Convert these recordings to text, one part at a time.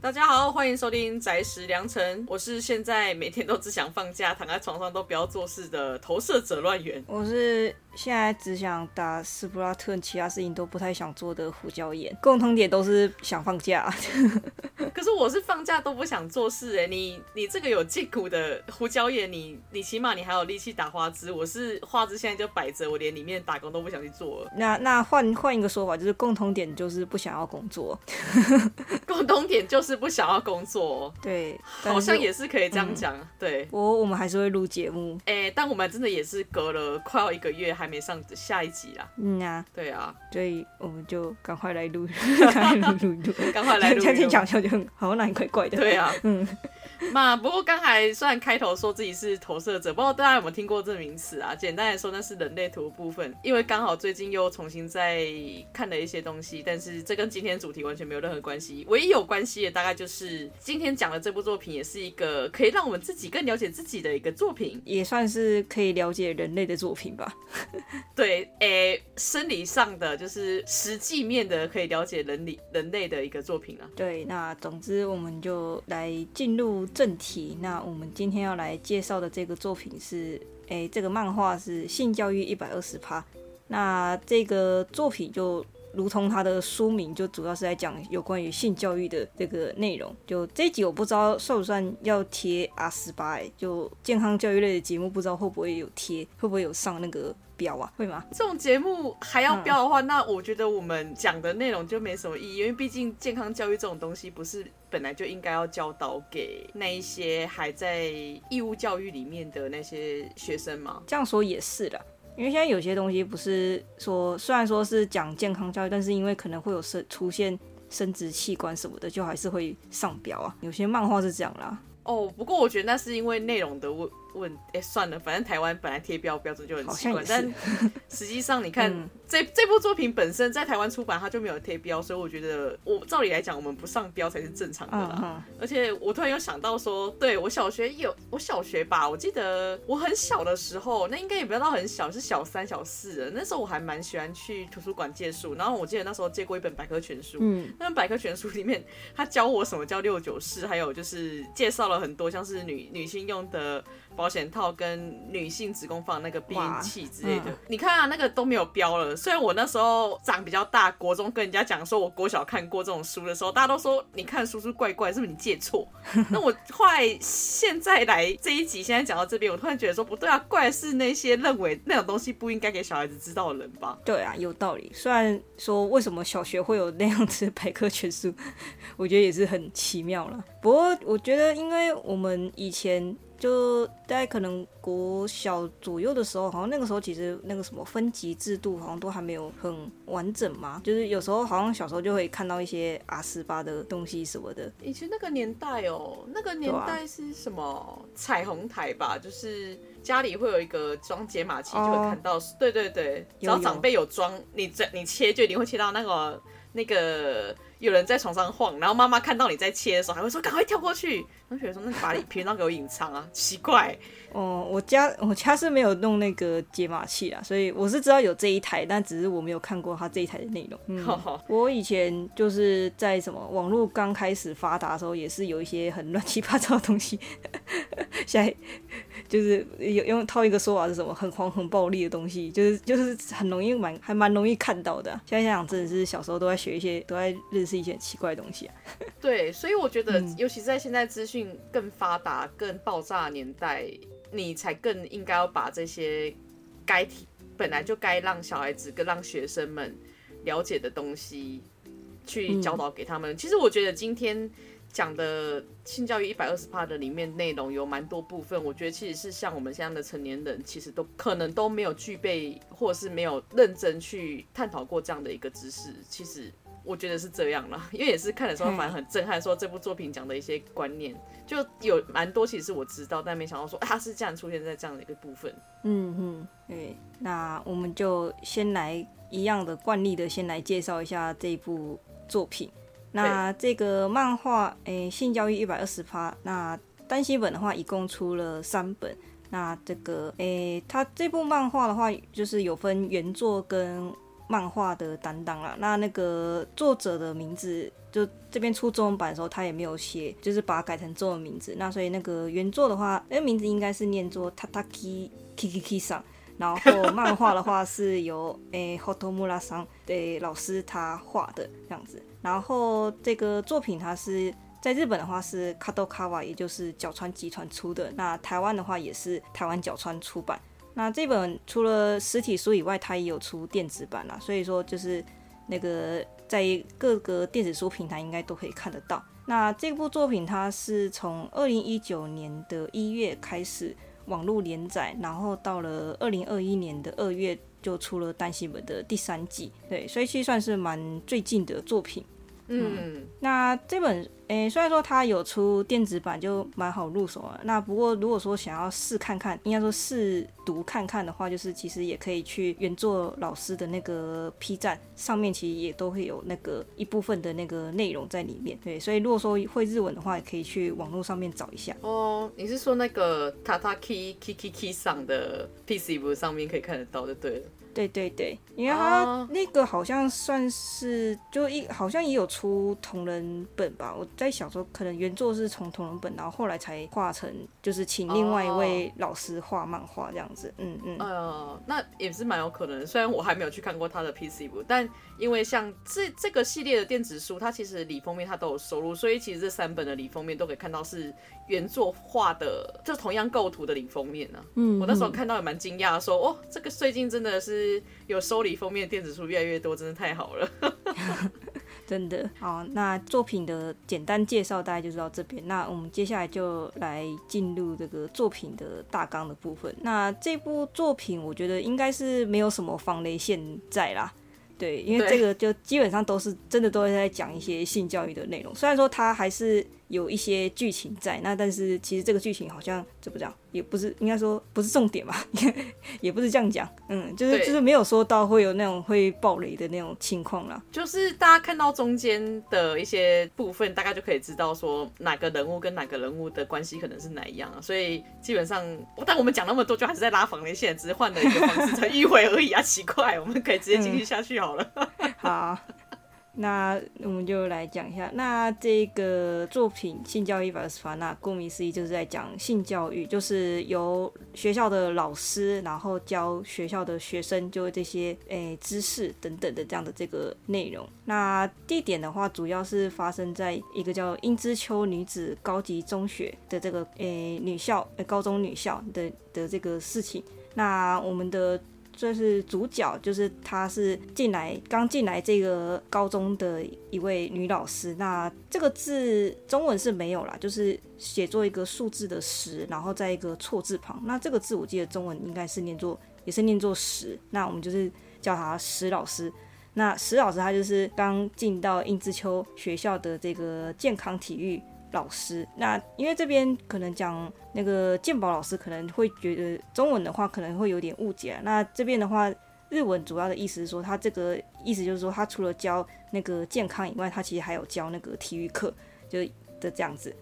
大家好，欢迎收听宅时良辰。我是现在每天都只想放假，躺在床上都不要做事的投射者乱源。我是现在只想打斯普拉特，其他事情都不太想做的胡椒盐。共同点都是想放假。可是我是放假都不想做事哎，你你这个有筋骨的胡椒盐，你你起码你还有力气打花枝。我是花枝现在就摆着，我连里面打工都不想去做了。那那换换一个说法，就是共同点就是不想要工作。共同点就是。不想要工作，对，好像也是可以这样讲，嗯、对。我我们还是会录节目，哎、欸，但我们真的也是隔了快要一个月还没上下一集啦。嗯啊，对啊，所以我们就赶快来录，赶快录录录，赶快来录。今天讲笑就很好难怪怪的。对啊，嗯。嘛，不过刚才虽然开头说自己是投射者，不知道大家有没有听过这名词啊？简单来说，那是人类图的部分。因为刚好最近又重新在看了一些东西，但是这跟今天主题完全没有任何关系。唯一有关系的大概就是今天讲的这部作品，也是一个可以让我们自己更了解自己的一个作品，也算是可以了解人类的作品吧。对，诶、欸，生理上的就是实际面的可以了解人理人类的一个作品啊。对，那总之我们就来进入。正题，那我们今天要来介绍的这个作品是，诶，这个漫画是性教育一百二十趴。那这个作品就如同它的书名，就主要是在讲有关于性教育的这个内容。就这一集我不知道算不算要贴 R18，就健康教育类的节目，不知道会不会有贴，会不会有上那个。标啊，会吗？这种节目还要标的话，嗯、那我觉得我们讲的内容就没什么意义，因为毕竟健康教育这种东西不是本来就应该要教导给那一些还在义务教育里面的那些学生吗？这样说也是的，因为现在有些东西不是说，虽然说是讲健康教育，但是因为可能会有生出现生殖器官什么的，就还是会上标啊。有些漫画是这样啦。哦，不过我觉得那是因为内容的问。问哎，算了，反正台湾本来贴标标准就很奇怪，但 实际上你看、嗯、这这部作品本身在台湾出版，它就没有贴标，所以我觉得我照理来讲，我们不上标才是正常的啦。嗯、而且我突然又想到说，对我小学有我小学吧，我记得我很小的时候，那应该也不要到很小，是小三小四的。那时候我还蛮喜欢去图书馆借书，然后我记得那时候借过一本百科全书，嗯，那本百科全书里面他教我什么叫六九式，还有就是介绍了很多像是女女性用的。保险套跟女性子宫放那个避孕器之类的，嗯、你看啊，那个都没有标了。虽然我那时候长比较大，国中跟人家讲说我国小看过这种书的时候，大家都说你看书书怪怪，是不是你借错？那我后来现在来这一集，现在讲到这边，我突然觉得说不对啊，怪是那些认为那种东西不应该给小孩子知道的人吧？对啊，有道理。虽然说为什么小学会有那样子的百科全书，我觉得也是很奇妙了。不过我觉得，因为我们以前。就大概可能国小左右的时候，好像那个时候其实那个什么分级制度好像都还没有很完整嘛。就是有时候好像小时候就会看到一些阿斯巴的东西什么的。以前那个年代哦，那个年代是什么彩虹台吧？就是家里会有一个装解码器，就会看到。哦、对对对，只要长辈有装，你这你切就一定会切到那个那个。有人在床上晃，然后妈妈看到你在切的时候，还会说赶快跳过去。同学说：“那你把你平常给我隐藏啊，奇怪。”哦，我家我家是没有弄那个解码器啊，所以我是知道有这一台，但只是我没有看过它这一台的内容。嗯，我以前就是在什么网络刚开始发达的时候，也是有一些很乱七八糟的东西。现在就是有用套一个说法是什么，很狂很暴力的东西，就是就是很容易蛮还蛮容易看到的。现在想想，真的是小时候都在学一些，都在认识一些很奇怪的东西啊。对，所以我觉得，尤其是在现在资讯更发达、更爆炸的年代。你才更应该要把这些该提本来就该让小孩子跟让学生们了解的东西去教导给他们。嗯、其实我觉得今天讲的性教育一百二十趴的里面内容有蛮多部分，我觉得其实是像我们现在的成年人，其实都可能都没有具备，或者是没有认真去探讨过这样的一个知识。其实。我觉得是这样了，因为也是看的时候反而很震撼，说这部作品讲的一些观念就有蛮多，其实我知道，但没想到说它是这样出现在这样的一个部分。嗯嗯，对，那我们就先来一样的惯例的，先来介绍一下这部作品。那这个漫画，诶、欸，性教育一百二十趴。那单行本的话，一共出了三本。那这个，诶、欸，它这部漫画的话，就是有分原作跟。漫画的担当啦。那那个作者的名字，就这边出中文版的时候，他也没有写，就是把它改成中文名字。那所以那个原作的话，那个名字应该是念作 Tataki Kikiki 桑。然后漫画的话是由 诶 Hotomura 桑的老师他画的这样子。然后这个作品它是在日本的话是 Kadokawa，也就是角川集团出的。那台湾的话也是台湾角川出版。那这本除了实体书以外，它也有出电子版啦。所以说就是那个在各个电子书平台应该都可以看得到。那这部作品它是从二零一九年的一月开始网络连载，然后到了二零二一年的二月就出了单行本的第三季。对，所以其实算是蛮最近的作品。嗯，嗯，那这本诶、欸，虽然说它有出电子版，就蛮好入手了。那不过如果说想要试看看，应该说试读看看的话，就是其实也可以去原作老师的那个 P 站上面，其实也都会有那个一部分的那个内容在里面。对，所以如果说会日文的话，也可以去网络上面找一下。哦，你是说那个 Tataki Kikiki 上的 PC 不上面可以看得到就对了。对对对，因为他那个好像算是就一好像也有出同人本吧。我在想说，可能原作是从同人本，然后后来才画成，就是请另外一位老师画漫画这样子。嗯嗯。呃，那也是蛮有可能。虽然我还没有去看过他的 PC 部，但因为像这这个系列的电子书，它其实里封面它都有收录，所以其实这三本的里封面都可以看到是原作画的，就同样构图的里封面呢、啊。嗯，我那时候看到也蛮惊讶，说哦，这个最近真的是。有收里封面的电子书越来越多，真的太好了，真的好。那作品的简单介绍大概就是到这边，那我们接下来就来进入这个作品的大纲的部分。那这部作品我觉得应该是没有什么防雷线在啦，对，因为这个就基本上都是真的都是在讲一些性教育的内容，虽然说它还是。有一些剧情在那，但是其实这个剧情好像怎么讲，也不是应该说不是重点吧，也不是这样讲，嗯，就是就是没有说到会有那种会爆雷的那种情况啦。就是大家看到中间的一些部分，大概就可以知道说哪个人物跟哪个人物的关系可能是哪一样啊。所以基本上，但我们讲那么多，就还是在拉防雷线，只是换了一个方式才迂回而已啊，奇怪，我们可以直接继续下去好了。嗯、好。那我们就来讲一下，那这个作品《性教育 VS 法》，那顾名思义就是在讲性教育，就是由学校的老师，然后教学校的学生，就这些诶、知识等等的这样的这个内容。那地点的话，主要是发生在一个叫樱之秋女子高级中学的这个诶、女校，呃、欸、高中女校的的这个事情。那我们的。这是主角，就是她是进来刚进来这个高中的一位女老师。那这个字中文是没有啦，就是写作一个数字的十，然后在一个错字旁。那这个字我记得中文应该是念作，也是念作十。那我们就是叫她石老师。那石老师她就是刚进到应之秋学校的这个健康体育。老师，那因为这边可能讲那个健保老师可能会觉得中文的话可能会有点误解。那这边的话，日文主要的意思是说，他这个意思就是说，他除了教那个健康以外，他其实还有教那个体育课，就的这样子。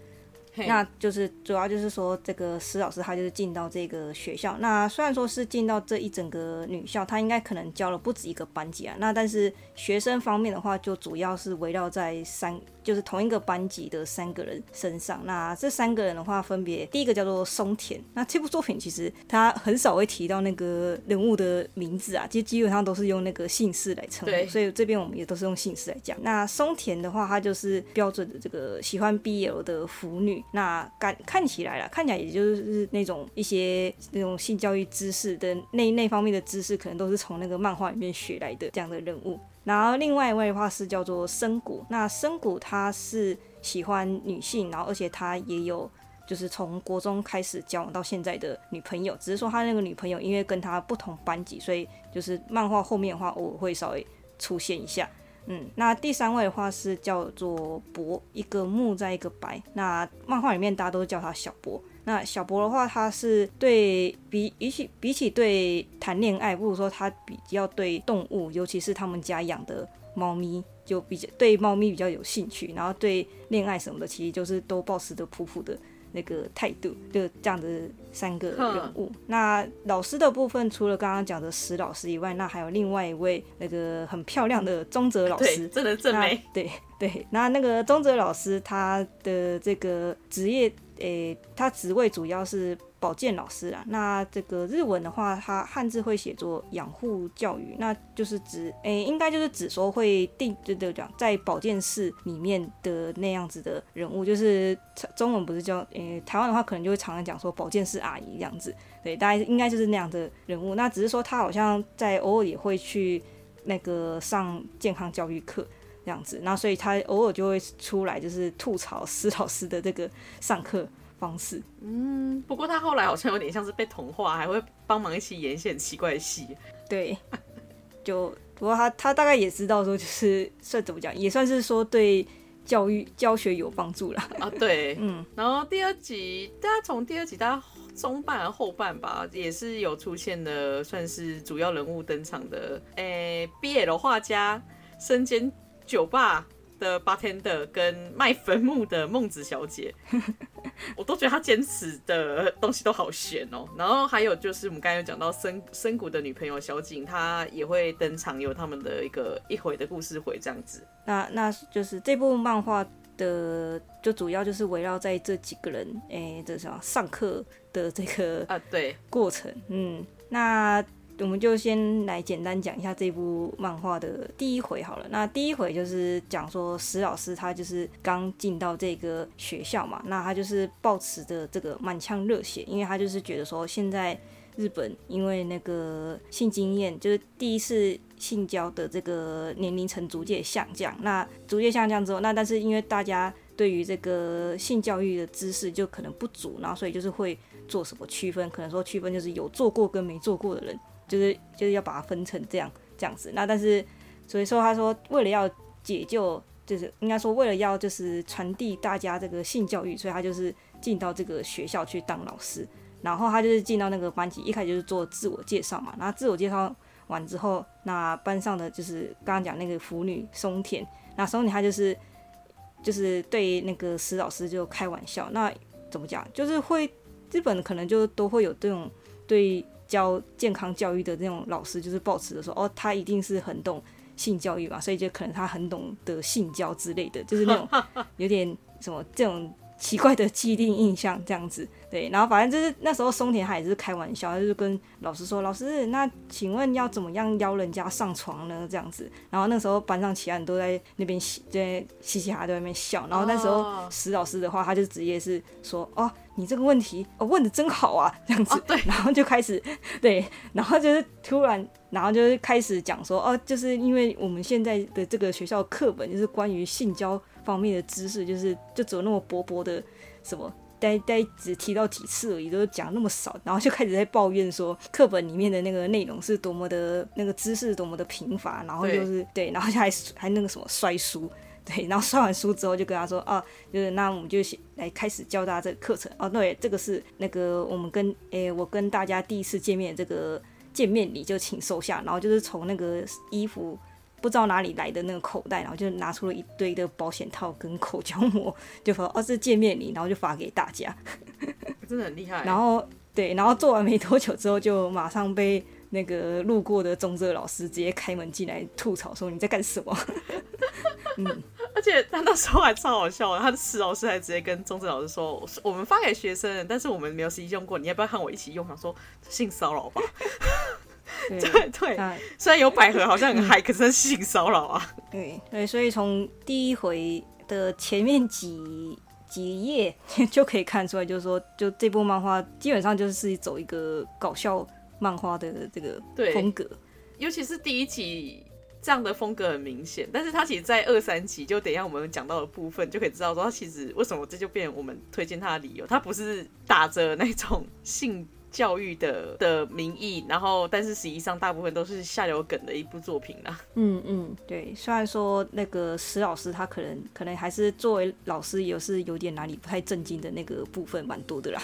那就是主要就是说，这个施老师他就是进到这个学校。那虽然说是进到这一整个女校，他应该可能教了不止一个班级啊。那但是学生方面的话，就主要是围绕在三。就是同一个班级的三个人身上，那这三个人的话，分别第一个叫做松田。那这部作品其实他很少会提到那个人物的名字啊，其实基本上都是用那个姓氏来称呼，所以这边我们也都是用姓氏来讲。那松田的话，他就是标准的这个喜欢 BL 的腐女。那看看起来啦，看起来也就是那种一些那种性教育知识的那那方面的知识，可能都是从那个漫画里面学来的这样的人物。然后另外一位的话是叫做深谷，那深谷他是喜欢女性，然后而且他也有就是从国中开始交往到现在的女朋友，只是说他那个女朋友因为跟他不同班级，所以就是漫画后面的话偶尔会稍微出现一下。嗯，那第三位的话是叫做博，一个木在一个白，那漫画里面大家都叫他小博。那小博的话，他是对比比起比起对谈恋爱，不如说他比较对动物，尤其是他们家养的猫咪，就比较对猫咪比较有兴趣。然后对恋爱什么的，其实就是都抱持着普普的那个态度，就这样子三个人物。那老师的部分，除了刚刚讲的石老师以外，那还有另外一位那个很漂亮的中泽老师，真的正美。对 对，那那个中泽老师他的这个职业，诶、欸，他职位主要是。保健老师啊，那这个日文的话，它汉字会写作养护教育，那就是指，诶、应该就是指说会定，就对讲在保健室里面的那样子的人物，就是中文不是叫，诶、台湾的话可能就会常常讲说保健室阿姨这样子，对，大概应该就是那样的人物。那只是说他好像在偶尔也会去那个上健康教育课这样子，那所以他偶尔就会出来就是吐槽施老师的这个上课。方式，嗯，不过他后来好像有点像是被同化，还会帮忙一起演一些很奇怪的戏。对，就不过他他大概也知道说，就是算怎么讲，也算是说对教育教学有帮助了啊。对，嗯，然后第二集，大家从第二集大家中半后半吧，也是有出现的，算是主要人物登场的，诶、欸，BL 画家，身兼酒吧的 bartender 跟卖坟墓的孟子小姐，我都觉得他坚持的东西都好悬哦。然后还有就是我们刚才有讲到深深谷的女朋友小景，她也会登场，有他们的一个一回的故事回这样子。那那就是这部漫画的，就主要就是围绕在这几个人，哎、欸，这什么上课的这个啊，对，过程，嗯，那。我们就先来简单讲一下这部漫画的第一回好了。那第一回就是讲说石老师他就是刚进到这个学校嘛，那他就是抱持着这个满腔热血，因为他就是觉得说现在日本因为那个性经验就是第一次性交的这个年龄层逐渐下降，那逐渐下降之后，那但是因为大家对于这个性教育的知识就可能不足，然后所以就是会做什么区分，可能说区分就是有做过跟没做过的人。就是就是要把它分成这样这样子，那但是所以说他说为了要解救，就是应该说为了要就是传递大家这个性教育，所以他就是进到这个学校去当老师，然后他就是进到那个班级，一开始就是做自我介绍嘛，然后自我介绍完之后，那班上的就是刚刚讲那个腐女松田，那松田他就是就是对那个石老师就开玩笑，那怎么讲，就是会日本可能就都会有这种对。教健康教育的那种老师，就是抱持的说，哦，他一定是很懂性教育嘛，所以就可能他很懂得性交之类的，就是那种 有点什么这种。奇怪的既定印象这样子，对，然后反正就是那时候松田他也是开玩笑，他就是跟老师说：“老师，那请问要怎么样邀人家上床呢？”这样子，然后那时候班上其他人都在那边在嘻嘻哈哈在那边笑，然后那时候石老师的话，他就直接是说：“哦，你这个问题哦问的真好啊，这样子。”对，然后就开始 对，然后就是突然，然后就是开始讲说：“哦，就是因为我们现在的这个学校课本就是关于性交。”方面的知识就是就只有那么薄薄的什么，呆呆只提到几次而已，都讲那么少，然后就开始在抱怨说课本里面的那个内容是多么的那个知识多么的贫乏，然后就是对，对，然后就还还那个什么摔书，对，然后摔完书之后就跟他说啊，就是那我们就来开始教大家这个课程哦，对，这个是那个我们跟诶、欸、我跟大家第一次见面这个见面礼就请收下，然后就是从那个衣服。不知道哪里来的那个口袋，然后就拿出了一堆的保险套跟口交膜，就说哦，是见面礼，然后就发给大家，真的很厉害。然后对，然后做完没多久之后，就马上被那个路过的中哲老师直接开门进来吐槽说，你在干什么？嗯，而且他那时候还超好笑，他的史老师还直接跟中哲老师说，我们发给学生，但是我们没有实际用过，你要不要和我一起用？他说性骚扰吧。对对，虽然有百合好像很嗨，可是性骚扰啊。对对，所以从第一回的前面几几页就可以看出来，就是说，就这部漫画基本上就是走一个搞笑漫画的这个风格，尤其是第一集这样的风格很明显。但是他其实，在二三集就等一下我们讲到的部分，就可以知道说，他其实为什么这就变成我们推荐他的理由。他不是打着那种性。教育的的名义，然后但是实际上大部分都是下流梗的一部作品啦。嗯嗯，对，虽然说那个石老师他可能可能还是作为老师也是有点哪里不太正经的那个部分蛮多的啦。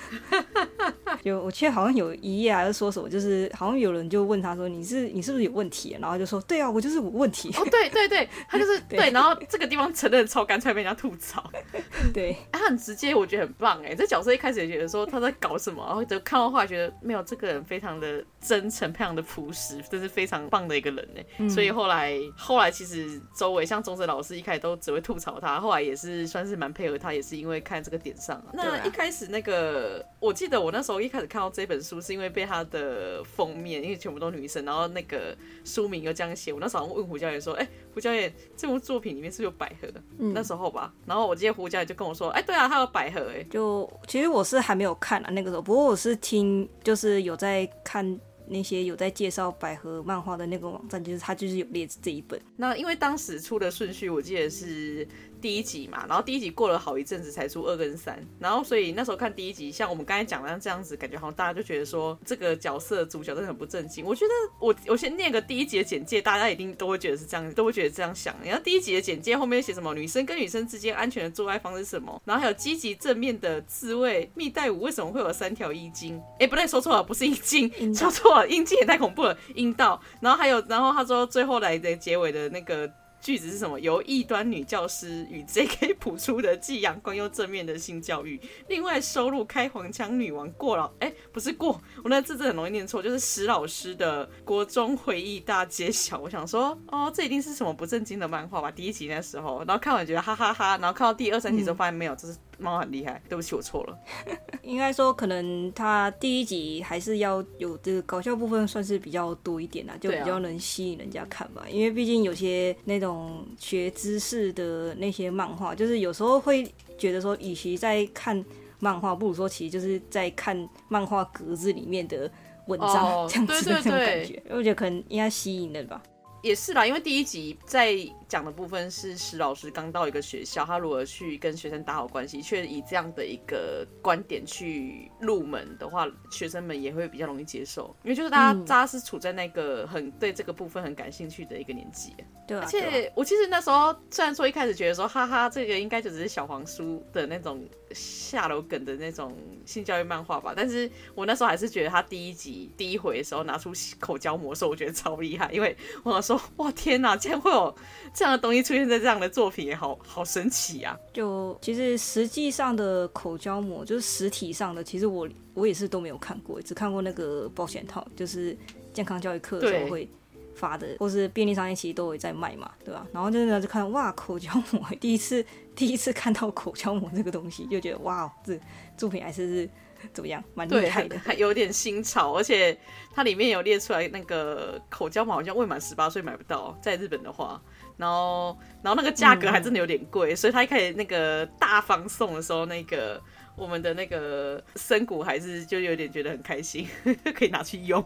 就我记得好像有一页还是说什么，就是好像有人就问他说：“你是你是不是有问题？”然后就说：“对啊，我就是有问题。”哦，对对对，他就是对，对。然后这个地方承认超干脆，被人家吐槽。对，他 很直接，我觉得很棒哎。这角色一开始也觉得说他在搞什么，然后就看到后来觉得没有这个人非常的真诚，非常的朴实，这是非常棒的一个人哎。嗯、所以后来后来其实周围像中泽老师一开始都只会吐槽他，后来也是算是蛮配合他，也是因为看这个点上。那一开始那个，我记得我那时候一开始看到这本书，是因为被他的封面，因为全部都女生，然后那个书名又这样写。我那时候问胡教练说：“哎、欸，胡教练，这部作品里面是不是有百合？”嗯、那时候吧。然后我记得胡教练就跟我说：“哎、欸，对啊，他有百合。”哎，就其实我是还没有看啊，那个时候，不过我是听，就是有在看。那些有在介绍百合漫画的那个网站，就是他就是有列这一本。那因为当时出的顺序，我记得是。第一集嘛，然后第一集过了好一阵子才出二跟三，然后所以那时候看第一集，像我们刚才讲的这样子，感觉好像大家就觉得说这个角色主角真的很不正经。我觉得我我先念个第一集的简介，大家一定都会觉得是这样，都会觉得这样想。然后第一集的简介后面写什么？女生跟女生之间安全的做爱方式是什么？然后还有积极正面的自慰。蜜袋鼯为什么会有三条阴茎？哎，不对，说错了，不是阴茎，说错了，阴茎也太恐怖了，阴道。然后还有，然后他说最后来的结尾的那个。句子是什么？由异端女教师与 J.K. 谱出的既阳光又正面的性教育。另外收录开黄腔女王过老，哎、欸，不是过，我那字字很容易念错，就是石老师的国中回忆大揭晓。我想说，哦，这一定是什么不正经的漫画吧？第一集那时候，然后看完觉得哈哈哈哈，然后看到第二三集之后发现没有，这是。猫很厉害，对不起，我错了。应该说，可能他第一集还是要有这个搞笑部分，算是比较多一点啦，就比较能吸引人家看吧。啊、因为毕竟有些那种学知识的那些漫画，就是有时候会觉得说，与其在看漫画，不如说其实就是在看漫画格子里面的文章，这样子的那种感觉。我觉得可能应该吸引人吧。也是啦，因为第一集在讲的部分是石老师刚到一个学校，他如何去跟学生打好关系，却以这样的一个观点去入门的话，学生们也会比较容易接受，因为就是大家大家是处在那个很对这个部分很感兴趣的一个年纪。对啊，而且我其实那时候虽然说一开始觉得说，哈哈，这个应该就只是小黄书的那种下楼梗的那种性教育漫画吧，但是我那时候还是觉得他第一集第一回的时候拿出口交魔兽，我觉得超厉害，因为我说 哇天哪，竟然会有这样的东西出现在这样的作品，也好好神奇啊！就其实实际上的口胶膜，就是实体上的，其实我我也是都没有看过，只看过那个保险套，就是健康教育课的时候会发的，或是便利商店其实都会在卖嘛，对吧？然后真的就看哇，口胶膜，第一次第一次看到口胶膜这个东西，就觉得哇，这作品还是是。怎么样？蛮厉害的，还有点新潮，而且它里面有列出来那个口交嘛，好像未满十八岁买不到，在日本的话，然后然后那个价格还真的有点贵，嗯、所以他一开始那个大方送的时候，那个我们的那个深谷还是就有点觉得很开心，可以拿去用。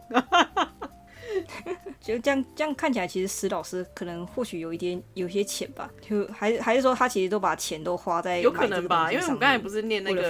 就这样，这样看起来，其实石老师可能或许有一点有些钱吧，就还还是说他其实都把钱都花在有可能吧，因为我们刚才不是念那个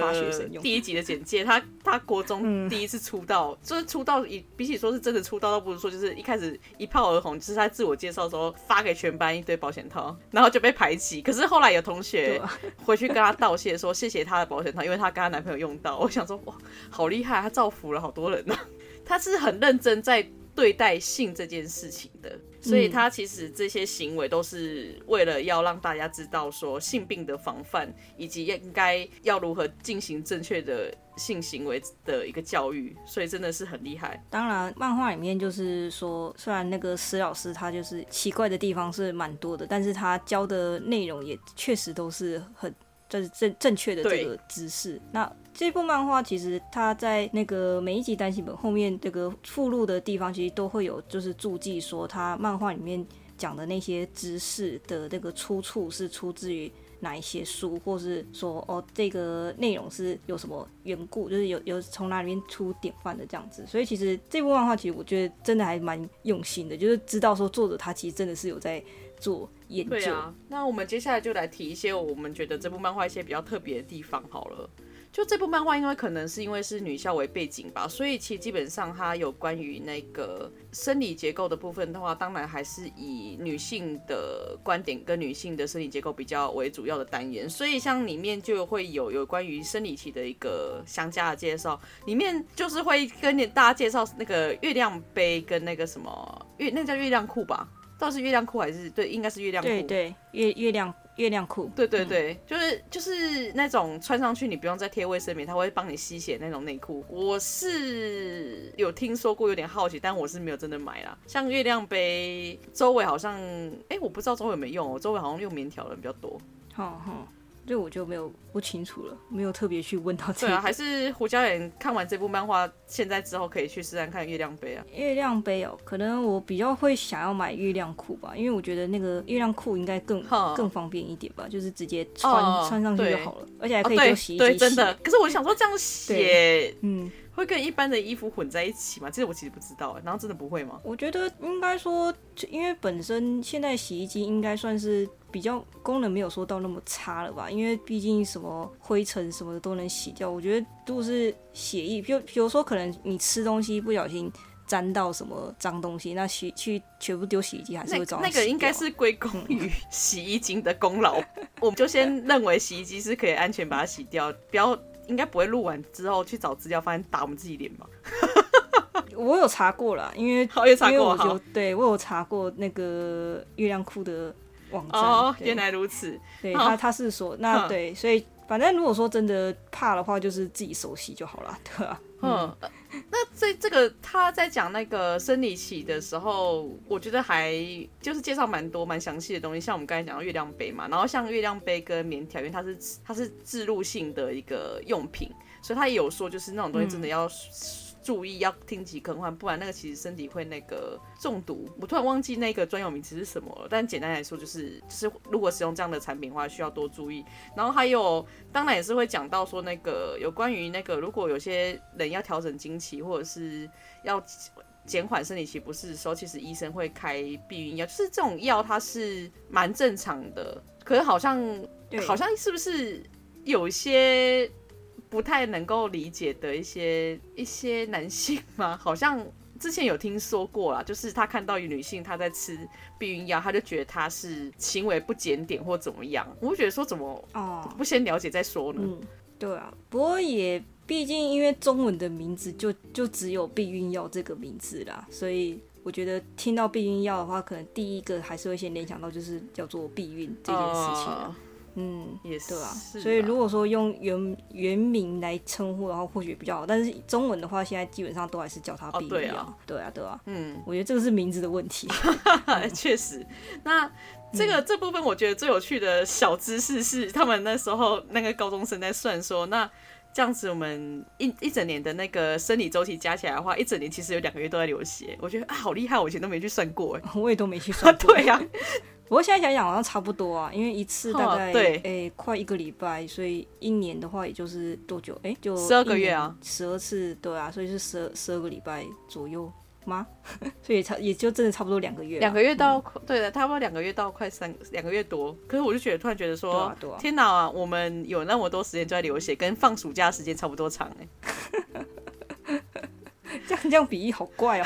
第一集的简介，他他国中第一次出道，嗯、就是出道以比起说是真的出道，倒不如说就是一开始一炮而红，就是他自我介绍的时候发给全班一堆保险套，然后就被排挤。可是后来有同学回去跟他道谢，说谢谢他的保险套，因为他跟他男朋友用到。我想说哇，好厉害，他造福了好多人呢、啊。他是很认真在。对待性这件事情的，所以他其实这些行为都是为了要让大家知道说性病的防范，以及应该要如何进行正确的性行为的一个教育，所以真的是很厉害。当然，漫画里面就是说，虽然那个石老师他就是奇怪的地方是蛮多的，但是他教的内容也确实都是很。就是正正确的这个知识。那这部漫画其实它在那个每一集单行本后面这个附录的地方，其实都会有就是注记说，它漫画里面讲的那些知识的那个出处是出自于哪一些书，或是说哦这个内容是有什么缘故，就是有有从哪里面出典范的这样子。所以其实这部漫画其实我觉得真的还蛮用心的，就是知道说作者他其实真的是有在做。研究。对啊，那我们接下来就来提一些我们觉得这部漫画一些比较特别的地方好了。就这部漫画，因为可能是因为是女校为背景吧，所以其实基本上它有关于那个生理结构的部分的话，当然还是以女性的观点跟女性的生理结构比较为主要的单元。所以像里面就会有有关于生理期的一个详加的介绍，里面就是会跟你大家介绍那个月亮杯跟那个什么月，那叫月亮裤吧？到底是月亮裤还是对？应该是月亮裤。对对，月月亮。月亮裤，对对对，嗯、就是就是那种穿上去你不用再贴卫生棉，它会帮你吸血那种内裤。我是有听说过，有点好奇，但我是没有真的买啦。像月亮杯周围好像，哎，我不知道周围有没有用，哦周围好像用棉条的人比较多。好好。这我就没有不清楚了，没有特别去问到这个。对啊，还是胡椒眼看完这部漫画，现在之后可以去试试看月亮杯啊。月亮杯哦，可能我比较会想要买月亮裤吧，因为我觉得那个月亮裤应该更更方便一点吧，就是直接穿、哦、穿上去就好了，而且还可以丢洗衣机洗、哦。对，真的。可是我想说这样写，嗯。会跟一般的衣服混在一起吗？这个我其实不知道，然后真的不会吗？我觉得应该说，因为本身现在洗衣机应该算是比较功能没有说到那么差了吧？因为毕竟什么灰尘什么的都能洗掉。我觉得如果是血液，比如比如说可能你吃东西不小心沾到什么脏东西，那洗去全部丢洗衣机还是会脏。那个应该是归功于洗衣精的功劳。我们就先认为洗衣机是可以安全把它洗掉，不要。应该不会录完之后去找资料，发现打我们自己脸吧？我有查过了，因为好，有查过，我就对我有查过那个月亮裤的网站。哦，原来如此。对他，他是说那对，所以反正如果说真的怕的话，就是自己熟悉就好了，对吧？嗯。那这这个他在讲那个生理期的时候，我觉得还就是介绍蛮多蛮详细的东西，像我们刚才讲到月亮杯嘛，然后像月亮杯跟棉条，因为它是它是置入性的一个用品，所以他也有说就是那种东西真的要。注意要听疾更换，不然那个其实身体会那个中毒。我突然忘记那个专有名词是什么了，但简单来说就是，就是如果使用这样的产品的话，需要多注意。然后还有，当然也是会讲到说那个有关于那个，如果有些人要调整经期或者是要减缓生理期不适的时候，其实医生会开避孕药，就是这种药它是蛮正常的。可是好像好像是不是有些？不太能够理解的一些 一些男性吗？好像之前有听说过啦，就是他看到有女性她在吃避孕药，他就觉得她是行为不检点或怎么样。我会觉得说怎么哦，不先了解再说呢？嗯，对啊，不过也毕竟因为中文的名字就就只有避孕药这个名字啦，所以我觉得听到避孕药的话，可能第一个还是会先联想到就是叫做避孕这件事情。哦嗯，也是对啊，所以如果说用原原名来称呼的话，或许比较好。但是中文的话，现在基本上都还是叫它避孕药。对啊，对啊，嗯，我觉得这个是名字的问题。确实，那这个、嗯、这部分我觉得最有趣的小知识是，他们那时候那个高中生在算说，那这样子我们一一整年的那个生理周期加起来的话，一整年其实有两个月都在流血。我觉得啊，好厉害，我以前都没去算过，我也都没去算过。对呀、啊。不过现在想想好像差不多啊，因为一次大概诶、欸、快一个礼拜，所以一年的话也就是多久？哎、欸，就十二个月啊，十二次对啊，所以是十二十二个礼拜左右吗？所以差也就真的差不多两个月，两个月到、嗯、对的，差不多两个月到快三两个月多。可是我就觉得突然觉得说，啊啊、天哪、啊，我们有那么多时间在流血，跟放暑假时间差不多长哎。这样这样比喻好怪哦，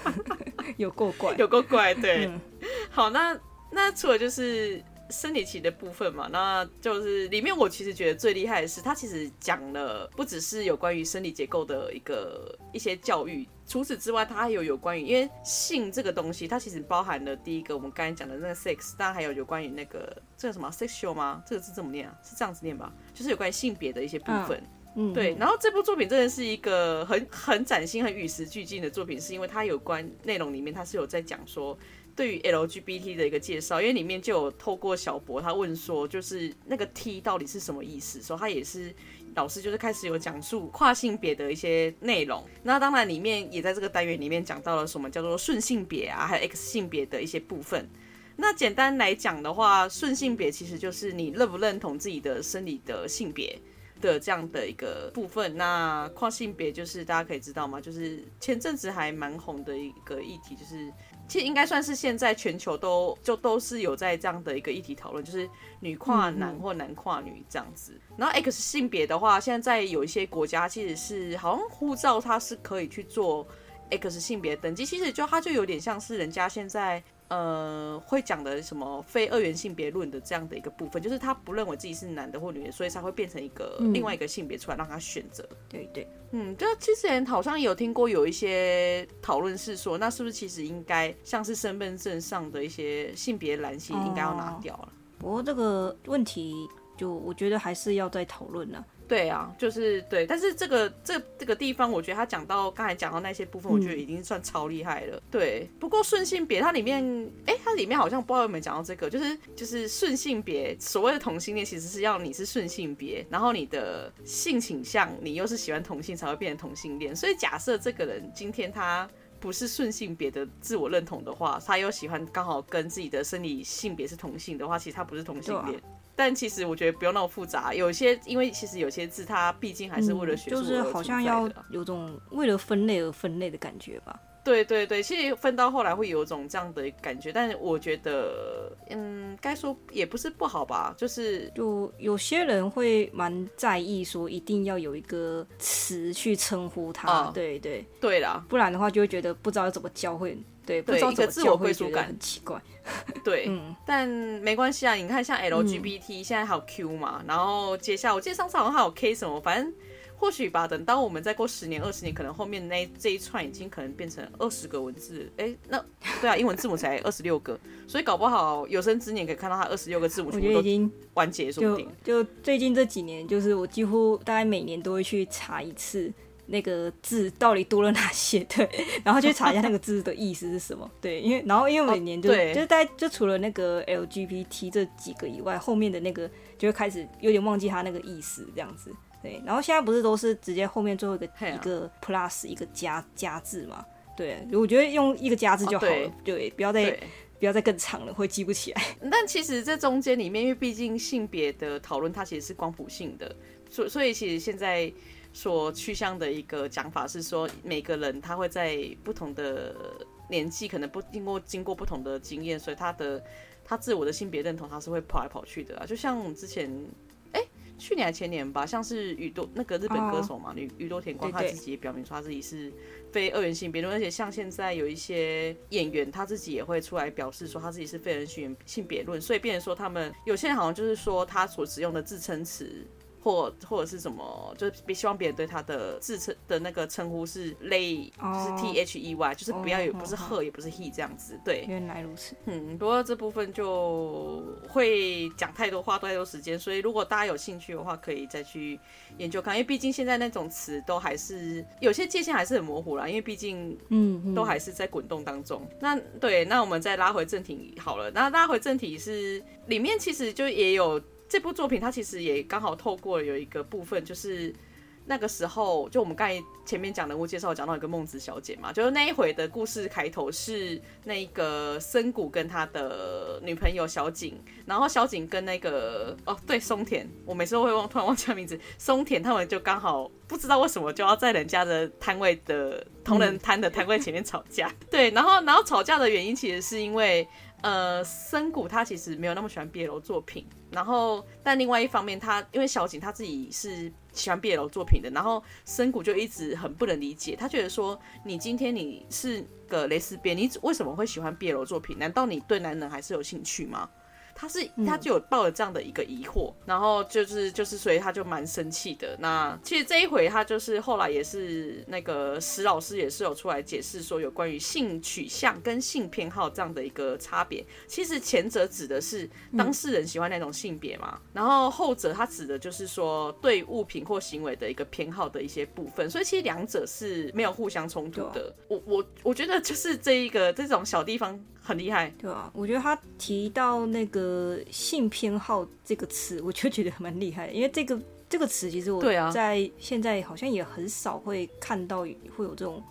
有够怪，有够怪，对，嗯、好那。那除了就是生理期的部分嘛，那就是里面我其实觉得最厉害的是，它其实讲了不只是有关于生理结构的一个一些教育，除此之外，它还有有关于因为性这个东西，它其实包含了第一个我们刚才讲的那个 sex，当然还有有关于那个这个什么 sexual 吗？这个字怎么念啊？是这样子念吧？就是有关于性别的一些部分。嗯，对。然后这部作品真的是一个很很崭新、很与时俱进的作品，是因为它有关内容里面它是有在讲说。对于 LGBT 的一个介绍，因为里面就有透过小博他问说，就是那个 T 到底是什么意思？所以他也是老师，就是开始有讲述跨性别的一些内容。那当然里面也在这个单元里面讲到了什么叫做顺性别啊，还有 X 性别的一些部分。那简单来讲的话，顺性别其实就是你认不认同自己的生理的性别的这样的一个部分。那跨性别就是大家可以知道吗？就是前阵子还蛮红的一个议题，就是。其实应该算是现在全球都就都是有在这样的一个议题讨论，就是女跨男或男跨女这样子。然后 X 性别的话，现在在有一些国家其实是好像护照它是可以去做 X 性别登记，其实就它就有点像是人家现在。呃，会讲的什么非二元性别论的这样的一个部分，就是他不认为自己是男的或女的，所以才会变成一个另外一个性别出来让他选择。对对，嗯，就之前好像有听过有一些讨论是说，那是不是其实应该像是身份证上的一些性别栏其实应该要拿掉了？哦，不过这个问题就我觉得还是要再讨论呢。对啊，就是对，但是这个这这个地方，我觉得他讲到刚才讲到那些部分，我觉得已经算超厉害了。嗯、对，不过顺性别它里面，哎，它里面好像不知道有没有讲到这个，就是就是顺性别，所谓的同性恋其实是要你是顺性别，然后你的性倾向你又是喜欢同性才会变成同性恋。所以假设这个人今天他不是顺性别的自我认同的话，他又喜欢刚好跟自己的生理性别是同性的话，其实他不是同性恋。但其实我觉得不用那么复杂，有些因为其实有些字它毕竟还是为了学术、嗯，就是好像要有种为了分类而分类的感觉吧。对对对，其实分到后来会有种这样的感觉，但是我觉得，嗯，该说也不是不好吧，就是就有些人会蛮在意说一定要有一个词去称呼他，嗯、对对对啦，不然的话就会觉得不知道要怎么教会。对，不知道怎么教会，觉得很奇怪。对，嗯，但没关系啊。你看，像 LGBT、嗯、现在还有 Q 嘛，然后接下来我记得上次好像还有 K 什么，反正或许吧。等到我们再过十年、二十年，可能后面那这一串已经可能变成二十个文字。哎，那对啊，英文字母才二十六个，所以搞不好有生之年可以看到它二十六个字母全部都已经完结，说不定。就最近这几年，就是我几乎大概每年都会去查一次。那个字到底多了哪些？对，然后去查一下那个字的意思是什么？对，因为然后因为每年就、哦、就是大家就除了那个 LGBT 这几个以外，后面的那个就会开始有点忘记它那个意思这样子。对，然后现在不是都是直接后面最后一个、啊、一个 plus 一个加加字嘛？对，我觉得用一个加字就好了，哦、对，对，不要再不要再更长了，会记不起来。但其实这中间里面，因为毕竟性别的讨论它其实是光谱性的，所所以其实现在。所趋向的一个讲法是说，每个人他会在不同的年纪，可能不经过经过不同的经验，所以他的他自我的性别认同他是会跑来跑去的啊。就像之前，哎、欸，去年还前年吧，像是宇多那个日本歌手嘛，宇宇多田光他自己也表明说他自己是非二元性别论，而且像现在有一些演员他自己也会出来表示说他自己是非人性性别论，所以变成说他们有些人好像就是说他所使用的自称词。或或者是什么，就是别希望别人对他的自称的那个称呼是 lay，、oh. 就是 t h e y，就是不要有，oh. 不是 her 也不是 he 这样子。对，原来如此。嗯，不过这部分就会讲太多，花太多时间，所以如果大家有兴趣的话，可以再去研究看，因为毕竟现在那种词都还是有些界限还是很模糊啦，因为毕竟嗯都还是在滚动当中。嗯嗯、那对，那我们再拉回正题好了。那拉回正题是里面其实就也有。这部作品它其实也刚好透过有一个部分，就是那个时候，就我们刚才前面讲人物介绍讲到一个孟子小姐嘛，就是那一回的故事开头是那个森谷跟他的女朋友小景，然后小景跟那个哦对松田，我每次都会忘，突然忘记他名字，松田他们就刚好不知道为什么就要在人家的摊位的同仁摊的摊位前面吵架，嗯、对，然后然后吵架的原因其实是因为。呃，森谷他其实没有那么喜欢 BL 作品，然后但另外一方面，他因为小景他自己是喜欢 BL 作品的，然后深谷就一直很不能理解，他觉得说，你今天你是个蕾丝边，你为什么会喜欢 BL 作品？难道你对男人还是有兴趣吗？他是他就有抱了这样的一个疑惑，嗯、然后就是就是所以他就蛮生气的。那其实这一回他就是后来也是那个石老师也是有出来解释说有关于性取向跟性偏好这样的一个差别。其实前者指的是当事人喜欢那种性别嘛，嗯、然后后者他指的就是说对物品或行为的一个偏好的一些部分。所以其实两者是没有互相冲突的。我我我觉得就是这一个这种小地方。很厉害，对啊，我觉得他提到那个性偏好这个词，我就觉得蛮厉害的，因为这个这个词其实我在现在好像也很少会看到会有这种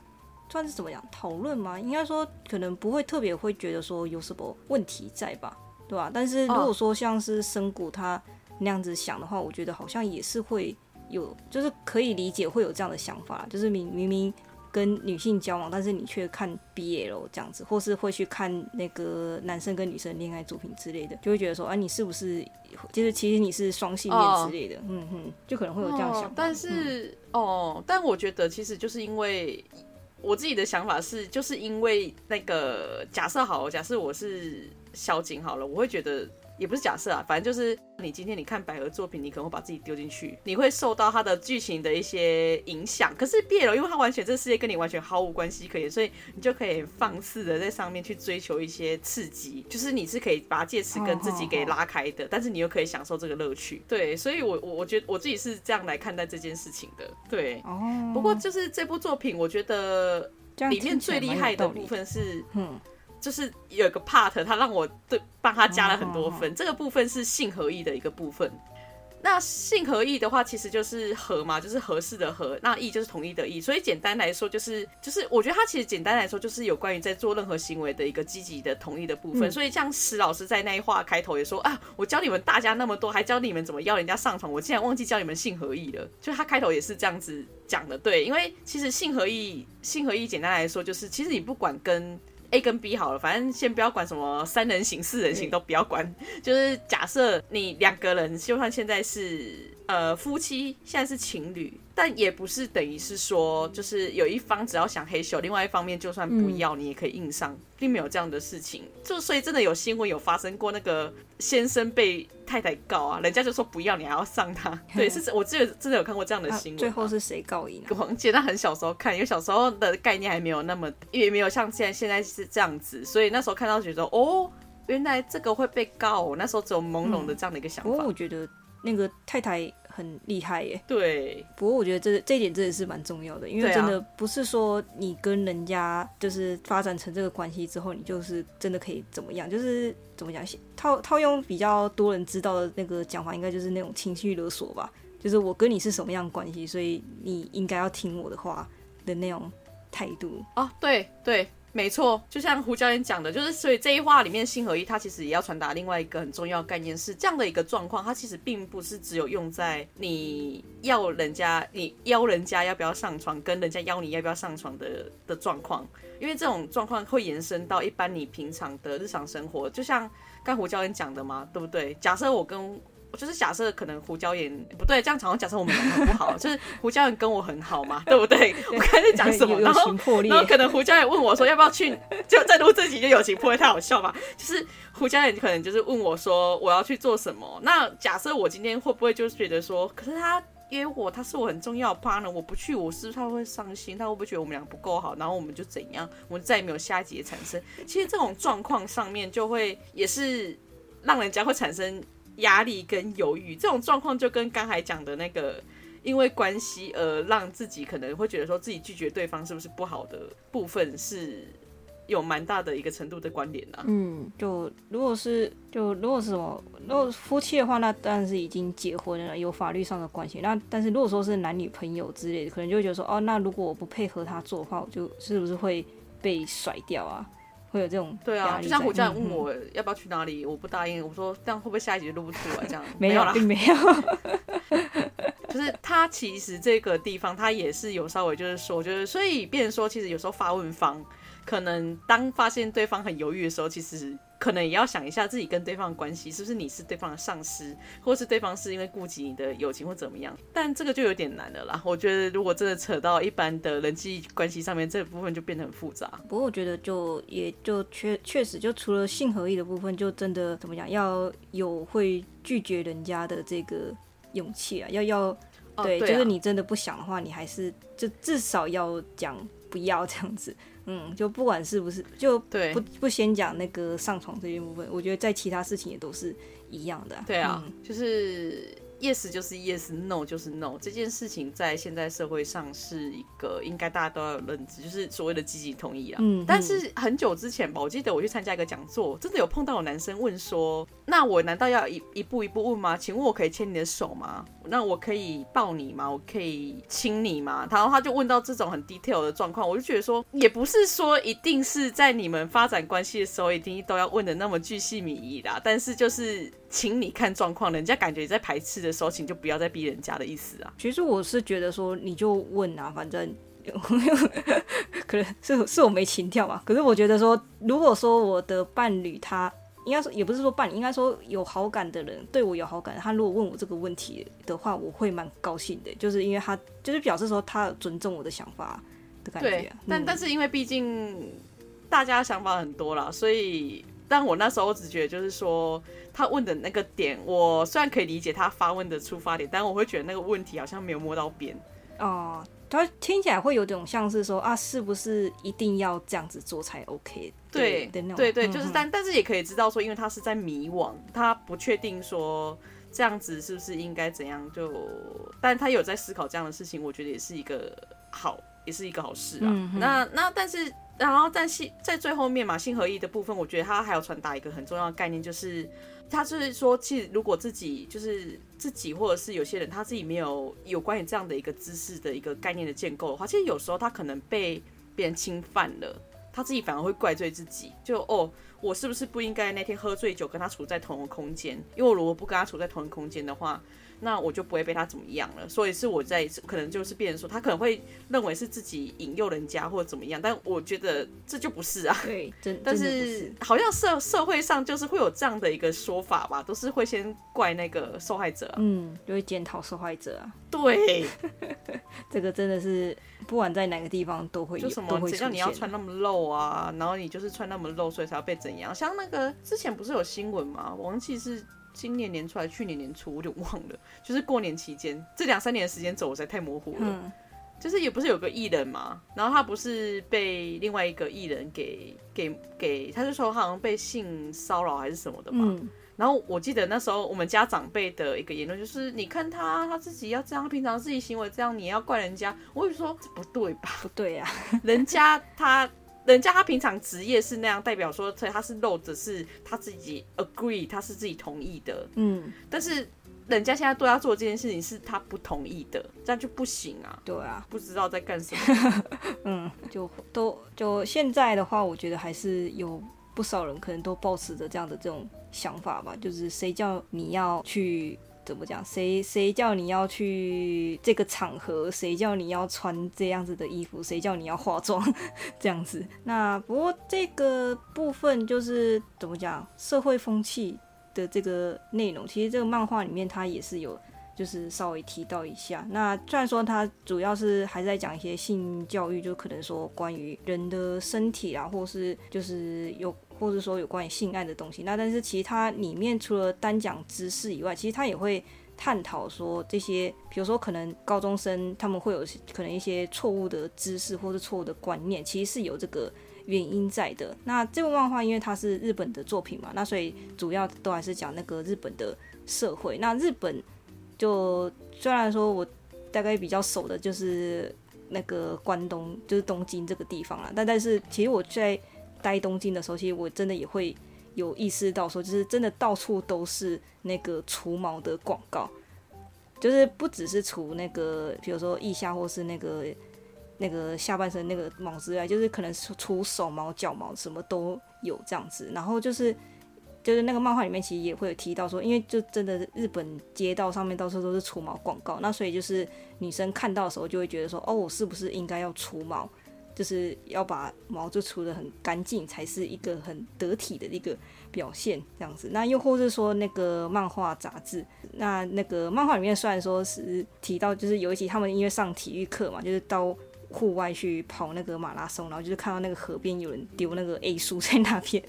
算是怎么样讨论吗？应该说可能不会特别会觉得说有什么问题在吧，对吧？但是如果说像是深谷他那样子想的话，我觉得好像也是会有，就是可以理解会有这样的想法，就是明明明。跟女性交往，但是你却看 BL 这样子，或是会去看那个男生跟女生恋爱作品之类的，就会觉得说，啊，你是不是就是其实你是双性恋之类的？哦、嗯哼，就可能会有这样想、哦。但是、嗯、哦，但我觉得其实就是因为我自己的想法是，就是因为那个假设好，假设我是小景好了，我会觉得。也不是假设啊，反正就是你今天你看百合作品，你可能会把自己丢进去，你会受到它的剧情的一些影响。可是 BL，因为它完全这个世界跟你完全毫无关系可言，所以你就可以放肆的在上面去追求一些刺激，就是你是可以把戒尺跟自己给拉开的，但是你又可以享受这个乐趣。对，所以我我我觉得我自己是这样来看待这件事情的。对，不过就是这部作品，我觉得里面最厉害的部分是，嗯。就是有一个 part，他让我对帮他加了很多分。这个部分是性合意的一个部分。那性合意的话，其实就是合嘛，就是合适的合。那意就是统一的意。所以简单来说，就是就是我觉得他其实简单来说，就是有关于在做任何行为的一个积极的同意的部分。所以像石老师在那一话开头也说啊，我教你们大家那么多，还教你们怎么邀人家上床，我竟然忘记教你们性合意了。就他开头也是这样子讲的，对，因为其实性合意，性合意简单来说就是，其实你不管跟 A 跟 B 好了，反正先不要管什么三人行、四人行都不要管，就是假设你两个人，就算现在是呃夫妻，现在是情侣。但也不是等于是说，就是有一方只要想嘿咻，另外一方面就算不要你也可以硬上，并没有这样的事情。就所以真的有新闻有发生过，那个先生被太太告啊，人家就说不要你还要上他。对，是我记得真的有看过这样的新闻。最后是谁告赢？王姐那很小时候看，因为小时候的概念还没有那么，因为没有像现在现在是这样子，所以那时候看到觉得哦，原来这个会被告。我那时候只有朦胧的这样的一个想法。我觉得那个太太。很厉害耶，对。不过我觉得这这一点真的是蛮重要的，因为真的不是说你跟人家就是发展成这个关系之后，你就是真的可以怎么样，就是怎么讲，套套用比较多人知道的那个讲法，应该就是那种情绪勒索吧，就是我跟你是什么样关系，所以你应该要听我的话的那种态度。哦，对对。没错，就像胡教练讲的，就是所以这一话里面性合意，它其实也要传达另外一个很重要概念，是这样的一个状况，它其实并不是只有用在你要人家你邀人家要不要上床，跟人家邀你要不要上床的的状况，因为这种状况会延伸到一般你平常的日常生活，就像刚胡教练讲的嘛，对不对？假设我跟就是假设可能胡椒盐不对，这样常常假设我们很不好，就是胡椒盐跟我很好嘛，对不对？我刚才讲什么？然后然后可能胡椒盐问我说要不要去，就再录这集就友情破裂，太好笑吧。就是胡椒盐可能就是问我说我要去做什么？那假设我今天会不会就是觉得说，可是他约我，他是我很重要的 partner，我不去，我是不是他会伤心？他会不会觉得我们俩不够好？然后我们就怎样？我们再也没有下一集的产生。其实这种状况上面就会也是让人家会产生。压力跟犹豫这种状况，就跟刚才讲的那个，因为关系而让自己可能会觉得说自己拒绝对方是不是不好的部分，是有蛮大的一个程度的关联啊。嗯，就如果是就如果是什么，如果夫妻的话，那当然是已经结婚了，有法律上的关系。那但是如果说是男女朋友之类的，可能就会觉得说，哦，那如果我不配合他做的话，我就是不是会被甩掉啊？会有这种对啊，就像虎家人问我要不要去哪里，我不答应。我说这样会不会下一集就录不出来？这样 没有啦，并没有。就是他其实这个地方，他也是有稍微就是说，就是所以变成说，其实有时候发问方可能当发现对方很犹豫的时候，其实。可能也要想一下自己跟对方的关系，是不是你是对方的上司，或是对方是因为顾及你的友情或怎么样？但这个就有点难了啦。我觉得如果真的扯到一般的人际关系上面，这部分就变得很复杂。不过我觉得就也就确确实就除了性合意的部分，就真的怎么讲，要有会拒绝人家的这个勇气啊，要要对，哦就是你真的不想的话，你还是就至少要讲不要这样子。嗯，就不管是不是，就不对不先讲那个上床这一部分，我觉得在其他事情也都是一样的啊。对啊，嗯，就是。Yes 就是 Yes，No 就是 No。这件事情在现在社会上是一个应该大家都要有认知，就是所谓的积极同意啊。嗯。但是很久之前吧，我记得我去参加一个讲座，真的有碰到有男生问说：“那我难道要一一步一步问吗？请问我可以牵你的手吗？那我可以抱你吗？我可以亲你吗？”然后他就问到这种很 detail 的状况，我就觉得说，也不是说一定是在你们发展关系的时候一定都要问的那么巨细靡遗啦，但是就是。请你看状况，人家感觉你在排斥的时候，请就不要再逼人家的意思啊。其实我是觉得说，你就问啊，反正可能是是我没情调嘛。可是我觉得说，如果说我的伴侣他应该说也不是说伴侣，应该说有好感的人对我有好感，他如果问我这个问题的话，我会蛮高兴的，就是因为他就是表示说他尊重我的想法的感觉。对，但、嗯、但是因为毕竟大家想法很多啦，所以。但我那时候我只觉得，就是说他问的那个点，我虽然可以理解他发问的出发点，但我会觉得那个问题好像没有摸到边。哦，他听起来会有点像是说啊，是不是一定要这样子做才 OK？对对对对，就是但但是也可以知道说，因为他是在迷惘，他不确定说这样子是不是应该怎样就，但他有在思考这样的事情，我觉得也是一个好，也是一个好事啊。嗯、那那但是。然后在性在最后面嘛，性合一的部分，我觉得他还要传达一个很重要的概念，就是他是说，其实如果自己就是自己，或者是有些人他自己没有有关于这样的一个知识的一个概念的建构的话，其实有时候他可能被别人侵犯了，他自己反而会怪罪自己，就哦，我是不是不应该那天喝醉酒跟他处在同一个空间？因为我如果不跟他处在同一个空间的话。那我就不会被他怎么样了，所以是我在可能就是别人说他可能会认为是自己引诱人家或者怎么样，但我觉得这就不是啊。对，真 但是，是好像社社会上就是会有这样的一个说法吧，都是会先怪那个受害者啊，嗯，就会检讨受害者啊。对，这个真的是不管在哪个地方都会有，就什么只要你要穿那么露啊，然后你就是穿那么露，所以才要被怎样？像那个之前不是有新闻吗？王琦是。今年年初还是去年年初，我就忘了。就是过年期间，这两三年的时间走，实在太模糊了。嗯、就是也不是有个艺人嘛，然后他不是被另外一个艺人给给给，他就说他好像被性骚扰还是什么的嘛。嗯、然后我记得那时候我们家长辈的一个言论就是：你看他他自己要这样，平常自己行为这样，你要怪人家？我就说这不对吧？不对呀、啊，人家他。人家他平常职业是那样，代表说他是露的是他自己 agree，他是自己同意的。嗯，但是人家现在对他做这件事情是他不同意的，这样就不行啊。对啊，不知道在干什么。嗯，就都就现在的话，我觉得还是有不少人可能都抱持着这样的这种想法吧，就是谁叫你要去。怎么讲？谁谁叫你要去这个场合？谁叫你要穿这样子的衣服？谁叫你要化妆？这样子。那不过这个部分就是怎么讲？社会风气的这个内容，其实这个漫画里面它也是有，就是稍微提到一下。那虽然说它主要是还在讲一些性教育，就可能说关于人的身体啊，或是就是有。或者说有关于性爱的东西，那但是其实它里面除了单讲知识以外，其实它也会探讨说这些，比如说可能高中生他们会有可能一些错误的知识或是错误的观念，其实是有这个原因在的。那这部漫画因为它是日本的作品嘛，那所以主要都还是讲那个日本的社会。那日本就虽然说我大概比较熟的就是那个关东，就是东京这个地方啦，但但是其实我在。待东京的时候，其实我真的也会有意识到说，就是真的到处都是那个除毛的广告，就是不只是除那个，比如说腋下或是那个那个下半身那个毛之外，就是可能除手毛、脚毛什么都有这样子。然后就是就是那个漫画里面其实也会有提到说，因为就真的日本街道上面到处都是除毛广告，那所以就是女生看到的时候就会觉得说，哦，我是不是应该要除毛？就是要把毛就除得很干净，才是一个很得体的一个表现，这样子。那又或是说那个漫画杂志，那那个漫画里面虽然说是提到，就是有一集他们因为上体育课嘛，就是到户外去跑那个马拉松，然后就是看到那个河边有人丢那个 A 书在那边。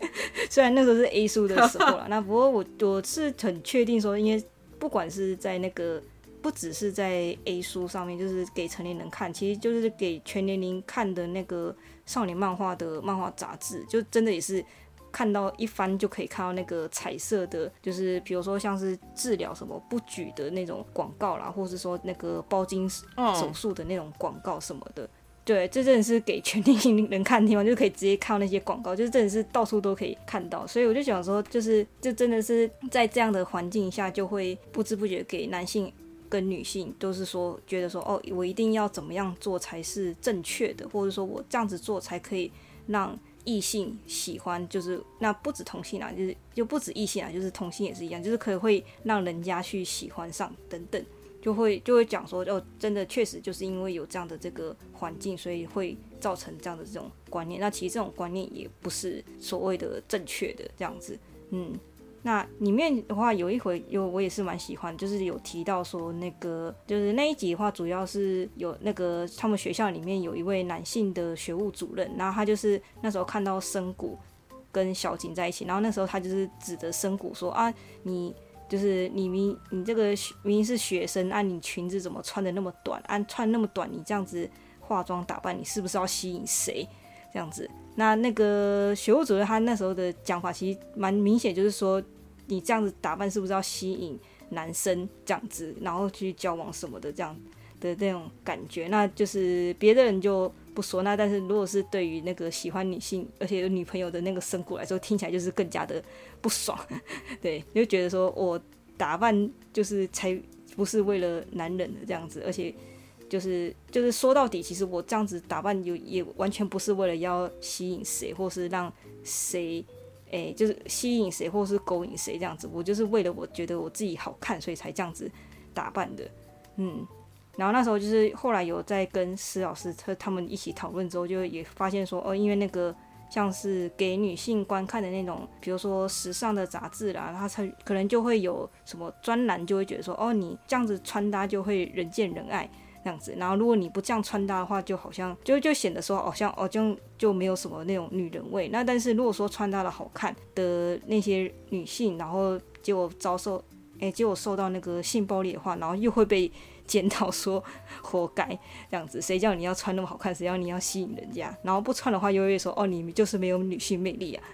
虽然那时候是 A 书的时候了，那不过我我是很确定说，因为不管是在那个。不只是在 A 书上面，就是给成年人看，其实就是给全年龄看的那个少年漫画的漫画杂志，就真的也是看到一翻就可以看到那个彩色的，就是比如说像是治疗什么不举的那种广告啦，或是说那个包茎手术的那种广告什么的。对，这真的是给全年龄人看的地方，就可以直接看到那些广告，就是真的是到处都可以看到。所以我就想说，就是就真的是在这样的环境下，就会不知不觉给男性。跟女性都是说，觉得说哦，我一定要怎么样做才是正确的，或者说我这样子做才可以让异性喜欢，就是那不止同性啊，就是就不止异性啊，就是同性也是一样，就是可以会让人家去喜欢上等等。就会就会讲说，哦，真的确实就是因为有这样的这个环境，所以会造成这样的这种观念。那其实这种观念也不是所谓的正确的这样子，嗯。那里面的话有一回有我也是蛮喜欢，就是有提到说那个就是那一集的话，主要是有那个他们学校里面有一位男性的学务主任，然后他就是那时候看到深谷跟小景在一起，然后那时候他就是指着深谷说啊，你就是你明你这个明明是学生，啊，你裙子怎么穿的那么短？啊，穿那么短，你这样子化妆打扮，你是不是要吸引谁？这样子？那那个学务主任他那时候的讲法其实蛮明显，就是说你这样子打扮是不是要吸引男生这样子，然后去交往什么的这样的那种感觉。那就是别的人就不说，那但是如果是对于那个喜欢女性而且有女朋友的那个生骨来说，听起来就是更加的不爽。对，就觉得说我打扮就是才不是为了男人的这样子，而且。就是就是说到底，其实我这样子打扮有也完全不是为了要吸引谁，或是让谁，诶，就是吸引谁，或是勾引谁这样子。我就是为了我觉得我自己好看，所以才这样子打扮的。嗯，然后那时候就是后来有在跟施老师他他们一起讨论之后，就也发现说，哦，因为那个像是给女性观看的那种，比如说时尚的杂志啦，他才可能就会有什么专栏，就会觉得说，哦，你这样子穿搭就会人见人爱。这样子，然后如果你不这样穿搭的话，就好像就就显得说好像哦，就就没有什么那种女人味。那但是如果说穿搭的好看的那些女性，然后结果遭受，哎，结果受到那个性暴力的话，然后又会被检讨说 活该这样子。谁叫你要穿那么好看？谁叫你要吸引人家？然后不穿的话，又会说哦，你就是没有女性魅力啊，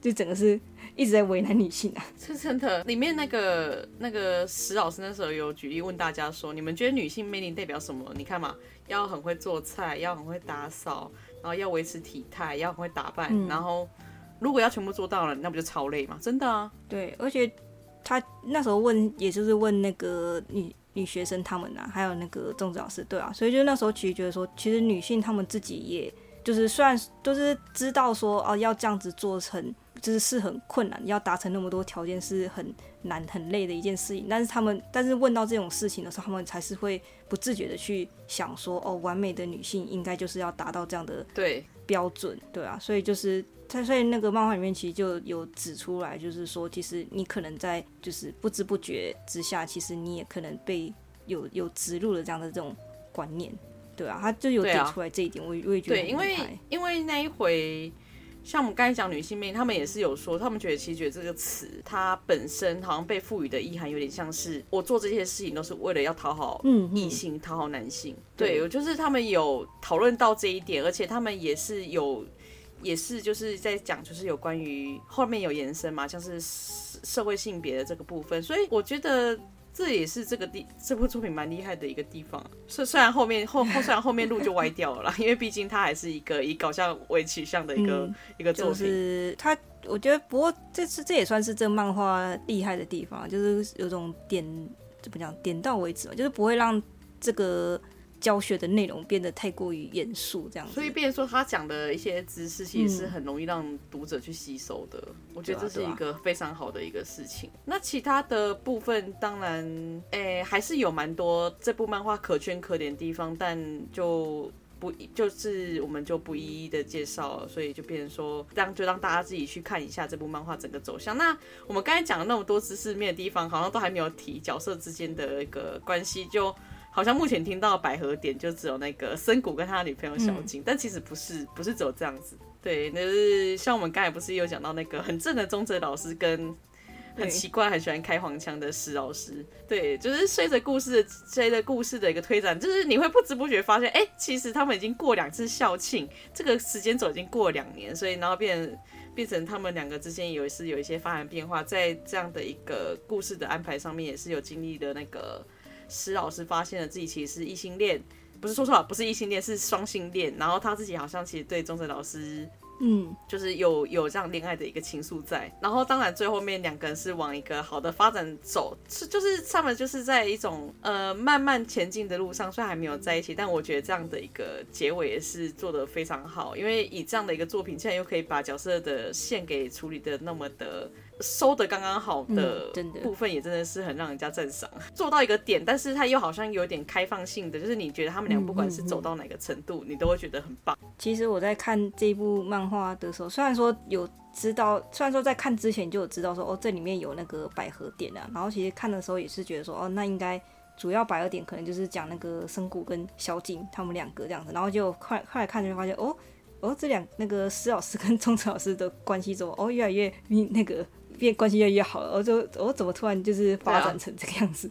就整个是。一直在为难女性啊，是真的。里面那个那个石老师那时候有举例问大家说，你们觉得女性魅力代表什么？你看嘛，要很会做菜，要很会打扫，然后要维持体态，要很会打扮。嗯、然后如果要全部做到了，那不就超累吗？真的啊。对，而且他那时候问，也就是问那个女女学生他们啊，还有那个政治老师，对啊。所以就那时候其实觉得说，其实女性她们自己也就是虽然就是知道说哦，要这样子做成。就是是很困难，要达成那么多条件是很难很累的一件事情。但是他们，但是问到这种事情的时候，他们才是会不自觉的去想说，哦，完美的女性应该就是要达到这样的对标准，对，对啊。所以就是在，所以那个漫画里面其实就有指出来，就是说，其实你可能在就是不知不觉之下，其实你也可能被有有植入了这样的这种观念，对啊。他就有点出来这一点，我、啊、我也觉得对，因为因为那一回。像我们刚才讲女性魅力，他们也是有说，他们觉得其实觉得这个词它本身好像被赋予的意涵有点像是我做这些事情都是为了要讨好异性、讨、嗯、好男性。对，对就是他们有讨论到这一点，而且他们也是有，也是就是在讲，就是有关于后面有延伸嘛，像是社会性别的这个部分。所以我觉得。这也是这个地这部作品蛮厉害的一个地方，虽虽然后面后后虽然后面路就歪掉了啦，因为毕竟它还是一个以搞笑为取向的一个、嗯、一个作品。就是它，我觉得不过这次这也算是这漫画厉害的地方，就是有种点怎么讲点到为止嘛，就是不会让这个。教学的内容变得太过于严肃，这样子，所以变成说他讲的一些知识，其实是很容易让读者去吸收的。嗯、我觉得这是一个非常好的一个事情。啊啊、那其他的部分，当然，诶、欸，还是有蛮多这部漫画可圈可点的地方，但就不就是我们就不一一的介绍了，所以就变成说让就让大家自己去看一下这部漫画整个走向。那我们刚才讲了那么多知识面的地方，好像都还没有提角色之间的一个关系，就。好像目前听到百合点就只有那个森谷跟他女朋友小金，嗯、但其实不是，不是只有这样子。对，那就是像我们刚才不是有讲到那个很正的中泽老师跟很奇怪很喜欢开黄腔的石老师。对，就是随着故事随着故事的一个推展，就是你会不知不觉发现，哎、欸，其实他们已经过两次校庆，这个时间轴已经过了两年，所以然后变变成他们两个之间有是有一些发展变化，在这样的一个故事的安排上面也是有经历的那个。施老师发现了自己其实是异性恋，不是说错了，不是异性恋，是双性恋。然后他自己好像其实对钟泽老师，嗯，就是有有这样恋爱的一个情愫在。然后当然最后面两个人是往一个好的发展走，是就是他们就是在一种呃慢慢前进的路上，虽然还没有在一起，但我觉得这样的一个结尾也是做得非常好。因为以这样的一个作品，竟然又可以把角色的线给处理得那么的。收的刚刚好的部分也真的是很让人家赞赏，做到一个点，但是他又好像有点开放性的，就是你觉得他们俩不管是走到哪个程度，你都会觉得很棒。其实我在看这部漫画的时候，虽然说有知道，虽然说在看之前就有知道说哦，这里面有那个百合点啊，然后其实看的时候也是觉得说哦，那应该主要百合点可能就是讲那个生谷跟小景他们两个这样子，然后就快快来看就会发现哦哦，这两那个施老师跟中子老师的关系怎么哦越来越那个。变关系越来越好了，我就我怎么突然就是发展成这个样子？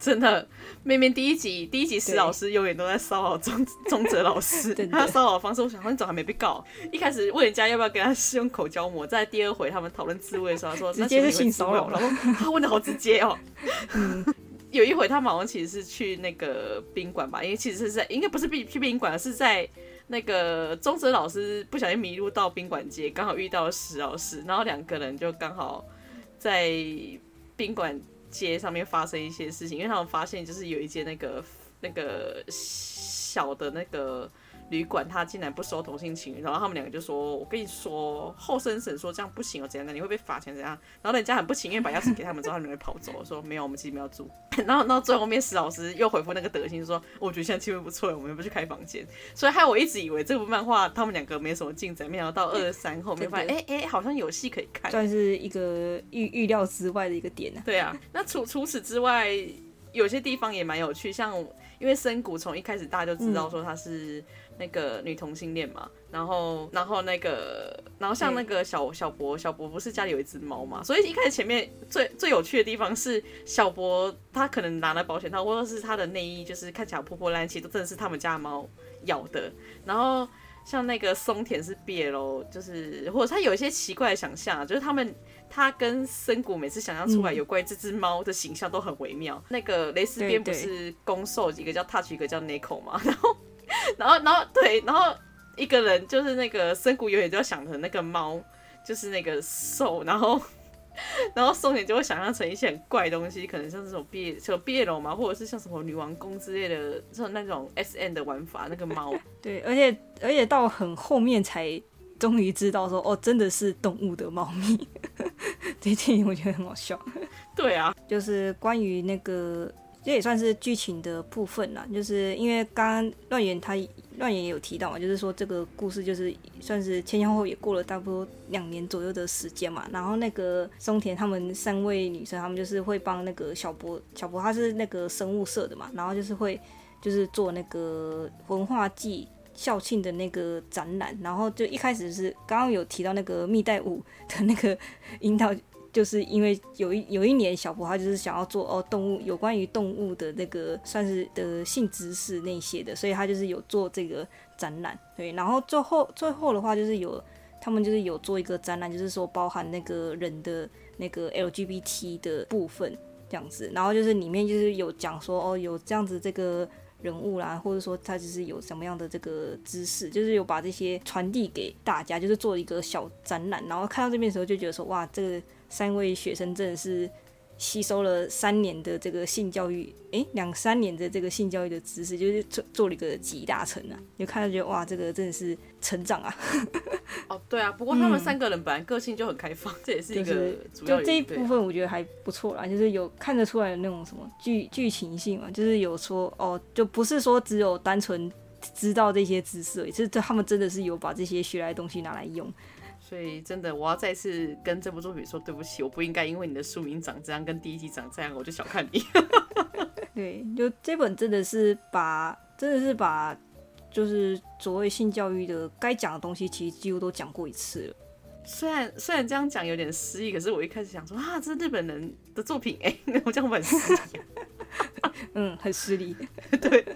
真的，明明第一集第一集史老师永远都在骚扰中中哲老师，他骚扰的方式，我想说你怎么还没被告？一开始问人家要不要跟他使用口交膜，在第二回他们讨论自慰的时候，他说直接是性骚扰，然 后他问的好直接哦。嗯，有一回他们好像其实是去那个宾馆吧，因为其实是在应该不是去去宾馆，而是在。那个中泽老师不小心迷路到宾馆街，刚好遇到了石老师，然后两个人就刚好在宾馆街上面发生一些事情，因为他们发现就是有一间那个那个小的那个。旅馆他竟然不收同性情侣，然后他们两个就说：“我跟你说，后生审说这样不行哦，怎样的你会被罚钱怎样？”然后人家很不情愿把钥匙给他们之后，他们就会跑走了，说：“没有，我们其实没有住。”然后，然后最后面史老师又回复那个德行说：“我觉得现在气氛不错，我们要不去开房间。”所以害我一直以为这部漫画他们两个没什么进展，没想到到二三后面发现，哎哎，好像有戏可以看，算是一个预预料之外的一个点呢、啊。对啊，那除除此之外，有些地方也蛮有趣，像因为深谷从一开始大家就知道说他是。那个女同性恋嘛，然后，然后那个，然后像那个小小博，小博不是家里有一只猫嘛，所以一开始前面最最有趣的地方是小博他可能拿了保险套，或者是他的内衣就是看起来破破烂烂，其实都真的是他们家的猫咬的。然后像那个松田是 BL，就是或者他有一些奇怪的想象，就是他们他跟森谷每次想象出来有关于这只猫的形象都很微妙。嗯、那个蕾丝边不是攻受一个叫 Touch，一个叫 Nico 嘛，然后。然后，然后对，然后一个人就是那个深谷永远就要想成那个猫，就是那个兽，然后，然后松田就会想象成一些很怪的东西，可能像这种毕业，像毕业楼嘛，或者是像什么女王宫之类的这种那种 S N 的玩法，那个猫。对，而且而且到很后面才终于知道说，哦，真的是动物的猫咪。这电影我觉得很好笑。对啊，就是关于那个。这也算是剧情的部分啦，就是因为刚刚乱言他乱言也有提到嘛，就是说这个故事就是算是前前后后也过了差不多两年左右的时间嘛，然后那个松田他们三位女生，他们就是会帮那个小博，小博他是那个生物社的嘛，然后就是会就是做那个文化祭校庆的那个展览，然后就一开始是刚刚有提到那个蜜袋鼯的那个引导。就是因为有一有一年小博他就是想要做哦动物有关于动物的那个算是的性知识那些的，所以他就是有做这个展览，对，然后最后最后的话就是有他们就是有做一个展览，就是说包含那个人的那个 LGBT 的部分这样子，然后就是里面就是有讲说哦有这样子这个人物啦，或者说他就是有什么样的这个知识，就是有把这些传递给大家，就是做一个小展览，然后看到这边的时候就觉得说哇这个。三位学生真的是吸收了三年的这个性教育，诶，两三年的这个性教育的知识，就是做做了一个集大成啊！就看到觉得哇，这个真的是成长啊！哦，对啊，不过他们三个人本来个性就很开放，嗯、这也是一个主要。就这一部分我觉得还不错啦，就是有看得出来的那种什么剧剧情性嘛，就是有说哦，就不是说只有单纯知道这些知识而已，就是他们真的是有把这些学来的东西拿来用。所以真的，我要再次跟这部作品说对不起，我不应该因为你的书名长这样，跟第一集长这样，我就小看你。对，就这本真的是把，真的是把，就是所谓性教育的该讲的东西，其实几乎都讲过一次了。虽然虽然这样讲有点失意，可是我一开始想说啊，这是日本人的作品哎，我这样很失礼。嗯，很失礼。对。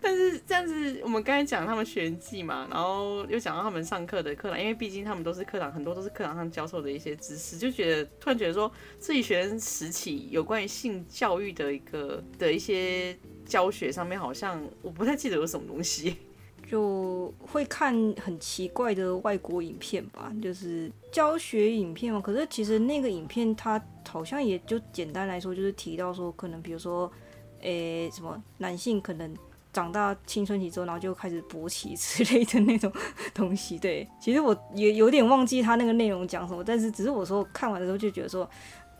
但是这样子，我们刚才讲他们学技嘛，然后又讲到他们上课的课堂，因为毕竟他们都是课堂，很多都是课堂上教授的一些知识，就觉得突然觉得说自己学生时期有关于性教育的一个的一些教学上面，好像我不太记得有什么东西，就会看很奇怪的外国影片吧，就是教学影片嘛。可是其实那个影片它好像也就简单来说，就是提到说可能比如说，诶什么男性可能。长大青春期之后，然后就开始勃起之类的那种东西。对，其实我也有点忘记他那个内容讲什么，但是只是我说看完的时候就觉得说，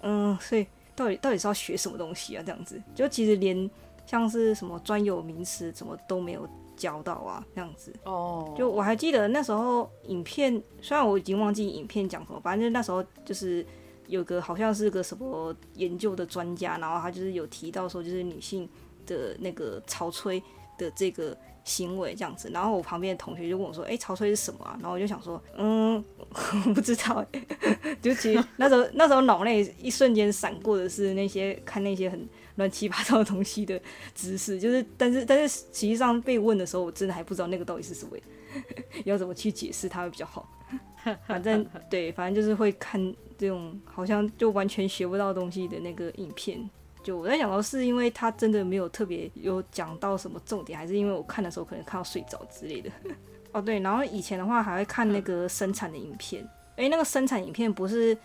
嗯，所以到底到底是要学什么东西啊？这样子，就其实连像是什么专有名词什么都没有教到啊，这样子。哦，就我还记得那时候影片，虽然我已经忘记影片讲什么，反正那时候就是。有个好像是个什么研究的专家，然后他就是有提到说，就是女性的那个潮吹的这个行为这样子。然后我旁边的同学就问我说：“哎、欸，潮吹是什么啊？”然后我就想说：“嗯，我不知道。”就其实那时候那时候脑内一瞬间闪过的是那些看那些很乱七八糟的东西的知识，就是但是但是实际上被问的时候，我真的还不知道那个到底是什么，要怎么去解释它会比较好。反正 对，反正就是会看。这种好像就完全学不到东西的那个影片，就我在想到是因为他真的没有特别有讲到什么重点，还是因为我看的时候可能看到睡着之类的。哦，对，然后以前的话还会看那个生产的影片，诶，那个生产影片不是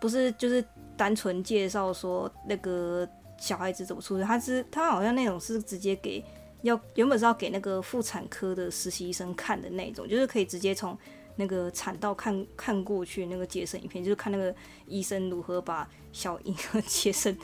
不是就是单纯介绍说那个小孩子怎么出生，他是他好像那种是直接给要原本是要给那个妇产科的实习医生看的那种，就是可以直接从。那个产道看 看过去那个接生影片，就是看那个医生如何把小婴儿接生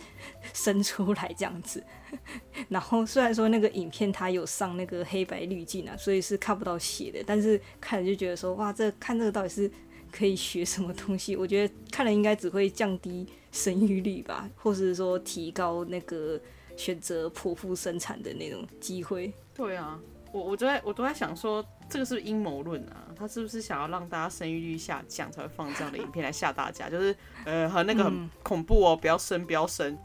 生出来这样子。然后虽然说那个影片它有上那个黑白滤镜啊，所以是看不到血的，但是看了就觉得说哇，这看这个到底是可以学什么东西？我觉得看了应该只会降低生育率吧，或是说提高那个选择剖腹生产的那种机会。对啊。我我都在我都在想说，这个是不是阴谋论啊？他是不是想要让大家生育率下降，才会放这样的影片来吓大家？就是呃，和那个很恐怖哦，不要生，不要生。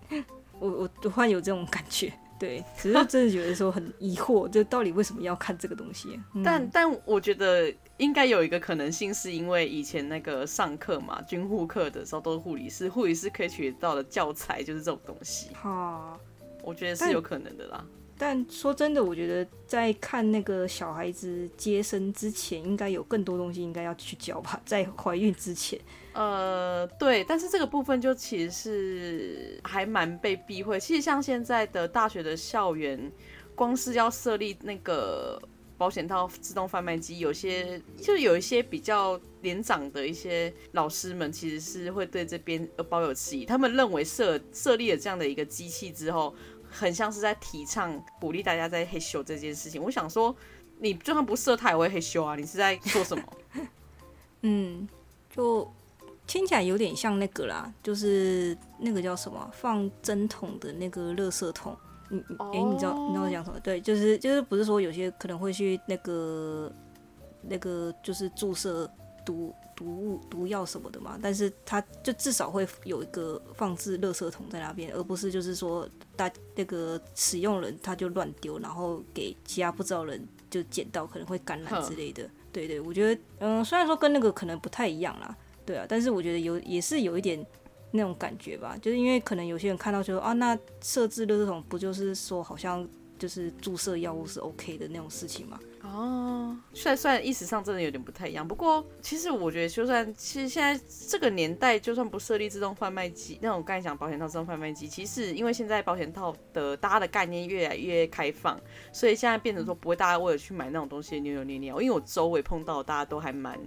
我我突然有这种感觉，对，只是真的觉得说很疑惑，就到底为什么要看这个东西？嗯、但但我觉得应该有一个可能性，是因为以前那个上课嘛，军护课的时候都是护理师，护理师可以学到的教材就是这种东西。哈，我觉得是有可能的啦。但说真的，我觉得在看那个小孩子接生之前，应该有更多东西应该要去教吧，在怀孕之前。呃，对，但是这个部分就其实是还蛮被避讳。其实像现在的大学的校园，光是要设立那个保险套自动贩卖机，有些就有一些比较年长的一些老师们，其实是会对这边抱有质疑。他们认为设设立了这样的一个机器之后。很像是在提倡鼓励大家在嘿咻这件事情。我想说，你就算不射，他也会嘿咻啊。你是在做什么？嗯，就听起来有点像那个啦，就是那个叫什么放针筒的那个垃圾桶。你，哎、欸，你知道你知道我讲什么？对，就是就是不是说有些可能会去那个那个就是注射毒。毒物、毒药什么的嘛，但是它就至少会有一个放置垃圾桶在那边，而不是就是说大那个使用人他就乱丢，然后给其他不知道人就捡到，可能会感染之类的。对对，我觉得嗯，虽然说跟那个可能不太一样啦，对啊，但是我觉得有也是有一点那种感觉吧，就是因为可能有些人看到就说啊，那设置垃圾桶不就是说好像就是注射药物是 OK 的那种事情嘛？哦，虽然虽然意识上真的有点不太一样，不过其实我觉得，就算其实现在这个年代，就算不设立自动贩卖机，那种刚才讲保险套自动贩卖机，其实因为现在保险套的大家的概念越来越开放，所以现在变成说不会大家为了去买那种东西扭扭捏捏。因为我周围碰到大家都还蛮。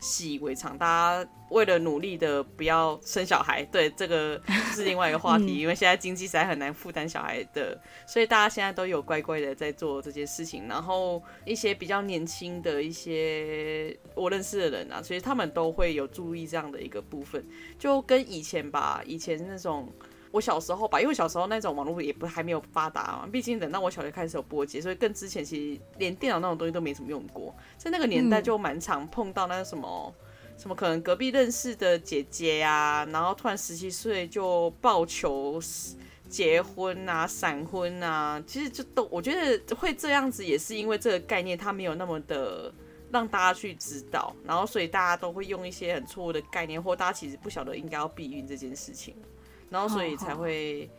习以为常，大家为了努力的不要生小孩，对，这个 是另外一个话题。嗯、因为现在经济实在很难负担小孩的，所以大家现在都有乖乖的在做这件事情。然后一些比较年轻的一些我认识的人啊，所以他们都会有注意这样的一个部分，就跟以前吧，以前那种。我小时候吧，因为小时候那种网络也不还没有发达嘛，毕竟等到我小学开始有波接，所以更之前其实连电脑那种东西都没怎么用过，在那个年代就蛮常碰到那个什么、嗯、什么可能隔壁认识的姐姐呀、啊，然后突然十七岁就抱求结婚啊、闪婚啊，其实就都我觉得会这样子，也是因为这个概念它没有那么的让大家去知道，然后所以大家都会用一些很错误的概念，或大家其实不晓得应该要避孕这件事情。然后，所以才会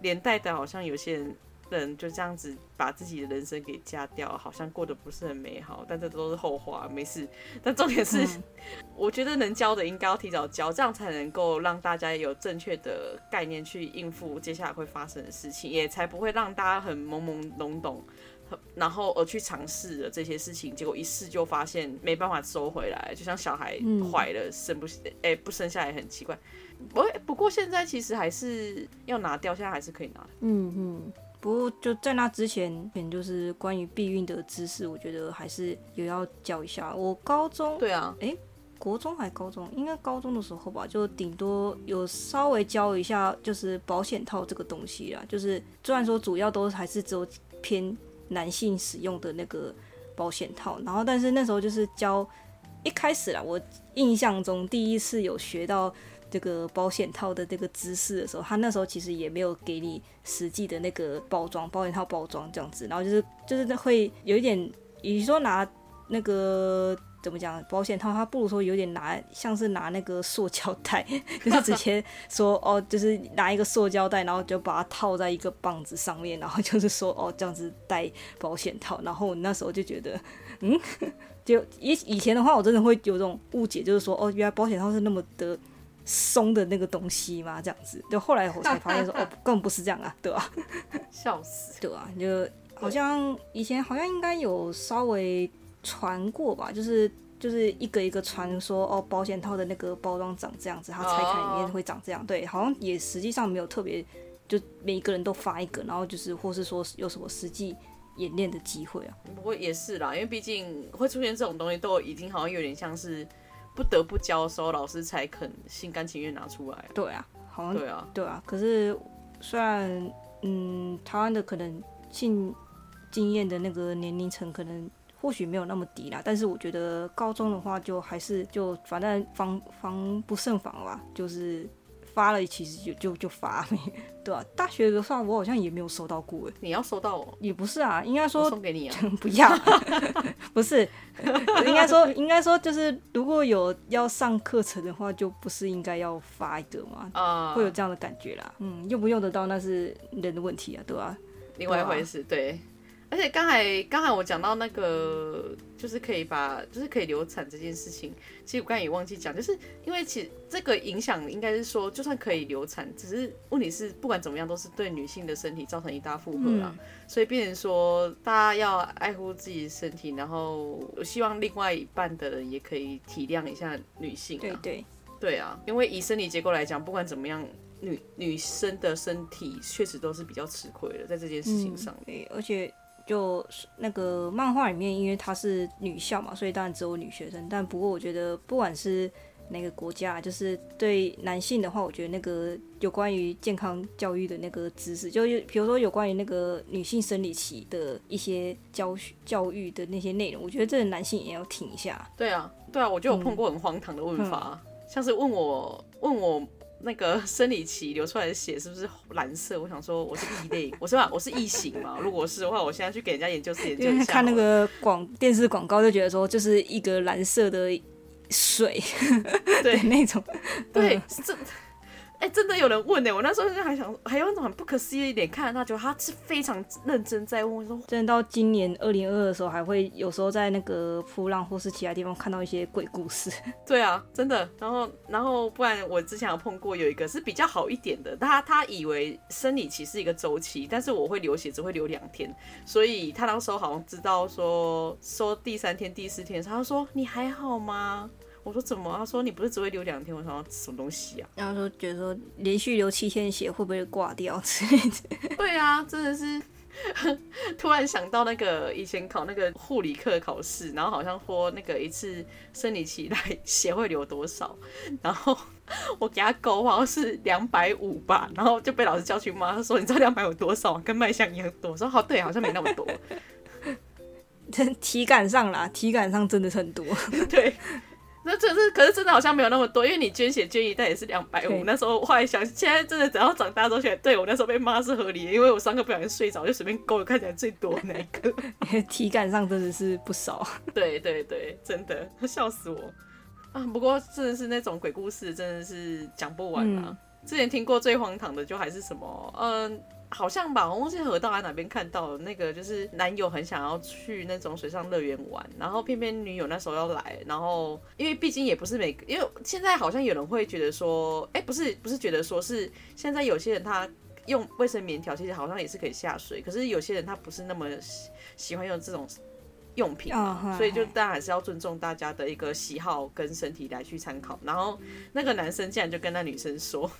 连带的，好像有些人人就这样子把自己的人生给嫁掉，好像过得不是很美好。但这都是后话，没事。但重点是，嗯、我觉得能教的应该要提早教，这样才能够让大家有正确的概念去应付接下来会发生的事情，也才不会让大家很懵懵懂懂、然后而去尝试了这些事情，结果一试就发现没办法收回来，就像小孩坏了生不哎、嗯、不生下来很奇怪。不不过现在其实还是要拿掉，现在还是可以拿。嗯嗯。不过就在那之前，就是关于避孕的知识，我觉得还是有要教一下。我高中对啊，哎，国中还高中，应该高中的时候吧，就顶多有稍微教一下，就是保险套这个东西啦。就是虽然说主要都还是只有偏男性使用的那个保险套，然后但是那时候就是教一开始啦，我印象中第一次有学到。这个保险套的这个姿势的时候，他那时候其实也没有给你实际的那个包装，保险套包装这样子，然后就是就是会有一点，你说拿那个怎么讲保险套，他不如说有点拿像是拿那个塑胶袋，就是直接说哦，就是拿一个塑胶袋，然后就把它套在一个棒子上面，然后就是说哦这样子戴保险套，然后我那时候就觉得，嗯，就以以前的话，我真的会有这种误解，就是说哦，原来保险套是那么的。松的那个东西嘛，这样子，就后来我才发现说，哦，根本不是这样啊，对吧？笑死，对啊？就好像以前好像应该有稍微传过吧，就是就是一个一个传说，哦，保险套的那个包装长这样子，它拆开里面会长这样，对，好像也实际上没有特别，就每一个人都发一个，然后就是或是说有什么实际演练的机会啊？不过也是啦，因为毕竟会出现这种东西，都已经好像有点像是。不得不教的时候，老师才肯心甘情愿拿出来。对啊，好像对啊，对啊。可是虽然，嗯，台湾的可能性经验的那个年龄层可能或许没有那么低啦，但是我觉得高中的话就还是就反正防防不胜防吧，就是。发了其实就就就发，对啊，大学的话我好像也没有收到过哎。你要收到哦？也不是啊，应该说送给你啊。不要，不是，应该说应该说就是如果有要上课程的话，就不是应该要发一个吗？啊，会有这样的感觉啦。嗯，用不用得到那是人的问题啊，对吧？另外一回事，对。而且刚才刚才我讲到那个，就是可以把，就是可以流产这件事情，其实我刚才也忘记讲，就是因为其实这个影响应该是说，就算可以流产，只是问题是不管怎么样都是对女性的身体造成一大负荷啦，嗯、所以变成说大家要爱护自己的身体，然后我希望另外一半的人也可以体谅一下女性。对对对啊，因为以生理结构来讲，不管怎么样，女女生的身体确实都是比较吃亏的，在这件事情上面，嗯、而且。就那个漫画里面，因为它是女校嘛，所以当然只有女学生。但不过我觉得，不管是哪个国家，就是对男性的话，我觉得那个有关于健康教育的那个知识，就比如说有关于那个女性生理期的一些教学教育的那些内容，我觉得这个男性也要听一下。对啊，对啊，我就有碰过很荒唐的问法，嗯、像是问我问我。那个生理期流出来的血是不是蓝色？我想说我是异类，我是吧？我是异形嘛？如果是的话，我现在去给人家研究室研究一下。看那个广电视广告就觉得说，就是一个蓝色的水，对那种，对这。哎、欸，真的有人问呢、欸，我那时候就还想，还有那种很不可思议的脸看着他，觉得他是非常认真在问。我说，真的到今年二零二二的时候，还会有时候在那个扑浪或是其他地方看到一些鬼故事。对啊，真的。然后，然后不然我之前有碰过，有一个是比较好一点的，他他以为生理期是一个周期，但是我会流血只会流两天，所以他那时候好像知道说说第三天、第四天他说你还好吗？我说怎么？他说你不是只会流两天？我想说什么东西啊？然后说觉得说连续流七天血会不会挂掉之类的？对啊，真的是 突然想到那个以前考那个护理课考试，然后好像说那个一次生理期 来血会流多少，然后我给他勾好像是两百五吧，然后就被老师叫去骂，他说你知道两百五多少？跟麦香一样多。我说好对，好像没那么多。体感上啦，体感上真的是很多。对。那这是，可是真的好像没有那么多，因为你捐血捐一袋也是两百五。那时候后来想，现在真的只要长大之后，对我那时候被骂是合理的，因为我上课不小心睡着，就随便勾，看起来最多的那一个。体感上真的是不少。对对对，真的笑死我啊！不过真的是那种鬼故事，真的是讲不完啊。嗯、之前听过最荒唐的就还是什么，嗯。好像吧，我忘记河道在哪边看到那个，就是男友很想要去那种水上乐园玩，然后偏偏女友那时候要来，然后因为毕竟也不是每个，因为现在好像有人会觉得说，哎、不是不是觉得说是现在有些人他用卫生棉条，其实好像也是可以下水。可是有些人他不是那么喜欢用这种用品嘛，oh, 所以就当然还是要尊重大家的一个喜好跟身体来去参考。然后那个男生竟然就跟那女生说：“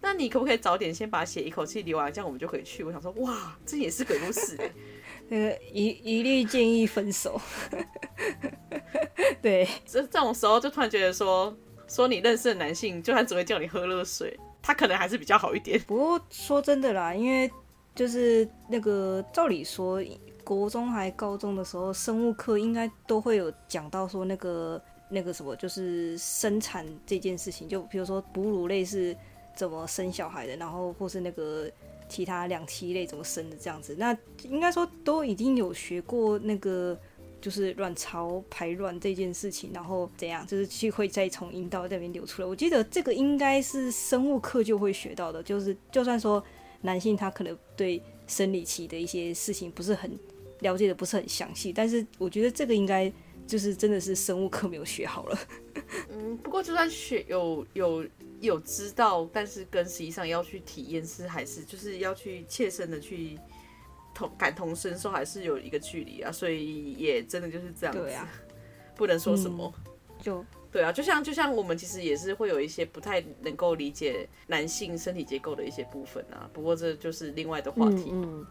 那你可不可以早点先把血一口气流完，这样我们就可以去？”我想说，哇，这也是鬼故事哎。那个一一律建议分手。对，这这种时候就突然觉得说，说你认识的男性，就算只会叫你喝热水，他可能还是比较好一点。不过说真的啦，因为就是那个照理说，国中还高中的时候，生物课应该都会有讲到说那个那个什么，就是生产这件事情。就比如说哺乳类是怎么生小孩的，然后或是那个。其他两栖类怎么生的这样子？那应该说都已经有学过那个，就是卵巢排卵这件事情，然后怎样，就是去会再从阴道这边流出来。我记得这个应该是生物课就会学到的，就是就算说男性他可能对生理期的一些事情不是很了解的，不是很详细，但是我觉得这个应该就是真的是生物课没有学好了。嗯，不过就算学有有。有知道，但是跟实际上要去体验是还是就是要去切身的去同感同身受，还是有一个距离啊。所以也真的就是这样子，对啊，不能说什么。嗯、就对啊，就像就像我们其实也是会有一些不太能够理解男性身体结构的一些部分啊。不过这就是另外的话题。嗯嗯、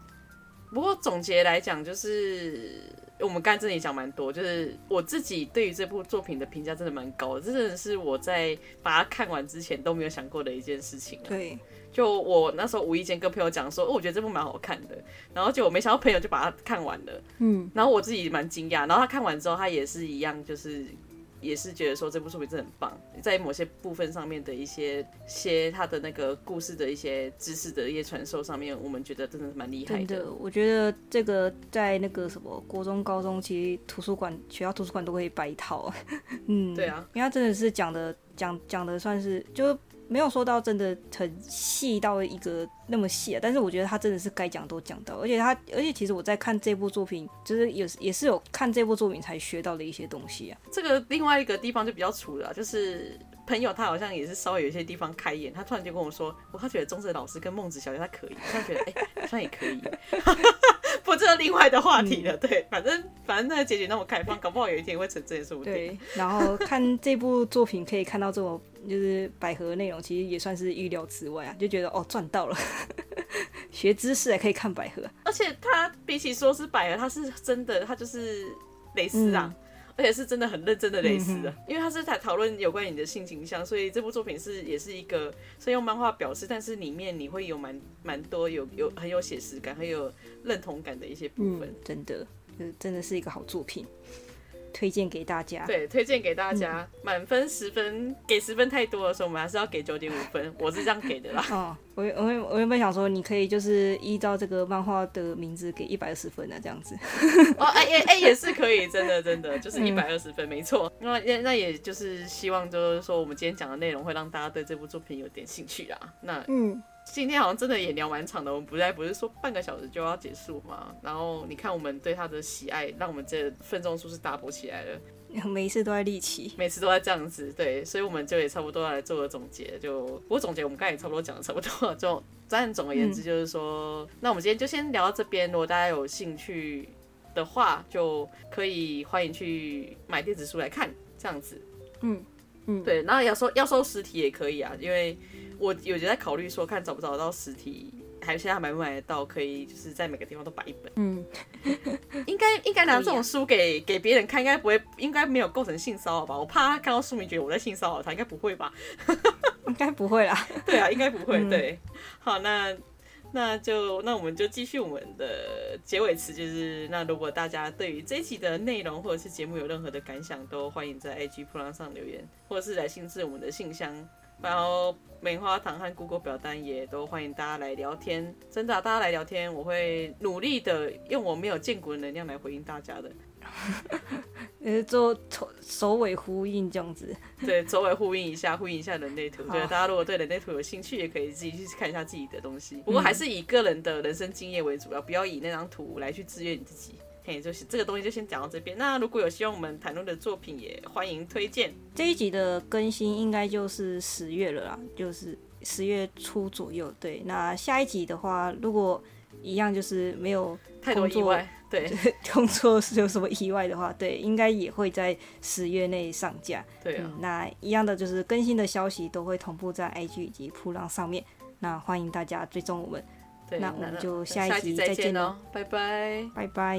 不过总结来讲就是。我们刚才真的也讲蛮多，就是我自己对于这部作品的评价真的蛮高的，这真的是我在把它看完之前都没有想过的一件事情。对，就我那时候无意间跟朋友讲说，哦，我觉得这部蛮好看的，然后就我没想到朋友就把它看完了，嗯，然后我自己蛮惊讶，然后他看完之后，他也是一样，就是。也是觉得说这部作品真的很棒，在某些部分上面的一些些他的那个故事的一些知识的一些传授上面，我们觉得真的是蛮厉害的。真的，我觉得这个在那个什么国中、高中，其实图书馆、学校图书馆都可以摆一套。嗯，对啊，因为他真的是讲的讲讲的算是就。没有说到真的很细到一个那么细啊，但是我觉得他真的是该讲都讲到，而且他，而且其实我在看这部作品，就是也也是有看这部作品才学到的一些东西啊。这个另外一个地方就比较粗了，就是。朋友他好像也是稍微有一些地方开眼，他突然就跟我说，我他觉得中正老师跟孟子小姐他可以，他觉得哎、欸、好像也可以，不知道另外的话题了。嗯、对，反正反正那个结局那么开放，搞不好有一天会成真也说不定。对，然后看这部作品可以看到这种就是百合内容，其实也算是预料之外啊，就觉得哦赚到了，学知识还可以看百合，而且他比起说是百合，他是真的，他就是蕾丝啊。嗯而且是真的很认真的蕾丝的，因为他是在讨论有关于你的性倾向，所以这部作品是也是一个是用漫画表示，但是里面你会有蛮蛮多有有很有写实感、很有认同感的一些部分，嗯、真的，真的是一个好作品。推荐给大家，对，推荐给大家，满、嗯、分十分，给十分太多的时候，我们还是要给九点五分，我是这样给的啦。哦，我我我原本想说，你可以就是依照这个漫画的名字给一百二十分啊，这样子。哦，哎哎哎，也是可以，真的真的，就是一百二十分，嗯、没错。那那也就是希望，就是说我们今天讲的内容会让大家对这部作品有点兴趣啦。那嗯。今天好像真的也聊蛮长的，我们不再不是说半个小时就要结束吗？然后你看我们对他的喜爱，让我们这分钟数是 double 起来了，每一次都在立起，每次都在这样子，对，所以我们就也差不多要来做个总结。就不过总结，我们刚才也差不多讲的差不多了，就但总而言之就是说，嗯、那我们今天就先聊到这边。如果大家有兴趣的话，就可以欢迎去买电子书来看，这样子。嗯嗯，对，然后要收要收实体也可以啊，因为。我有在考虑说，看找不找得到实体，还有现在买不买得到，可以就是在每个地方都摆一本。嗯，应该应该拿这种书给给别人看，应该不会，应该没有构成性骚扰吧？我怕他看到书名觉得我在性骚扰他，应该不会吧？应该不会啦。对啊，应该不会。对，好，那那就那我们就继续我们的结尾词，就是那如果大家对于这一期的内容或者是节目有任何的感想，都欢迎在 IG 噗浪上留言，或者是来信至我们的信箱。然后棉花糖和 Google 表单也都欢迎大家来聊天，真的、啊，大家来聊天，我会努力的用我没有见过的能量来回应大家的。呃，做首首尾呼应这样子，对，首尾呼应一下，呼应一下人类图。我觉得大家如果对人类图有兴趣，也可以自己去看一下自己的东西。不过还是以个人的人生经验为主要，不要以那张图来去制约你自己。嘿，就是这个东西就先讲到这边。那如果有希望我们谈论的作品，也欢迎推荐。这一集的更新应该就是十月了啦，就是十月初左右。对，那下一集的话，如果一样就是没有太多意外，对，工作是有什么意外的话，对，应该也会在十月内上架。对啊、嗯，那一样的就是更新的消息都会同步在 IG 以及铺浪上面。那欢迎大家追踪我们。对，那我们就下一集再见喽，拜拜，拜拜。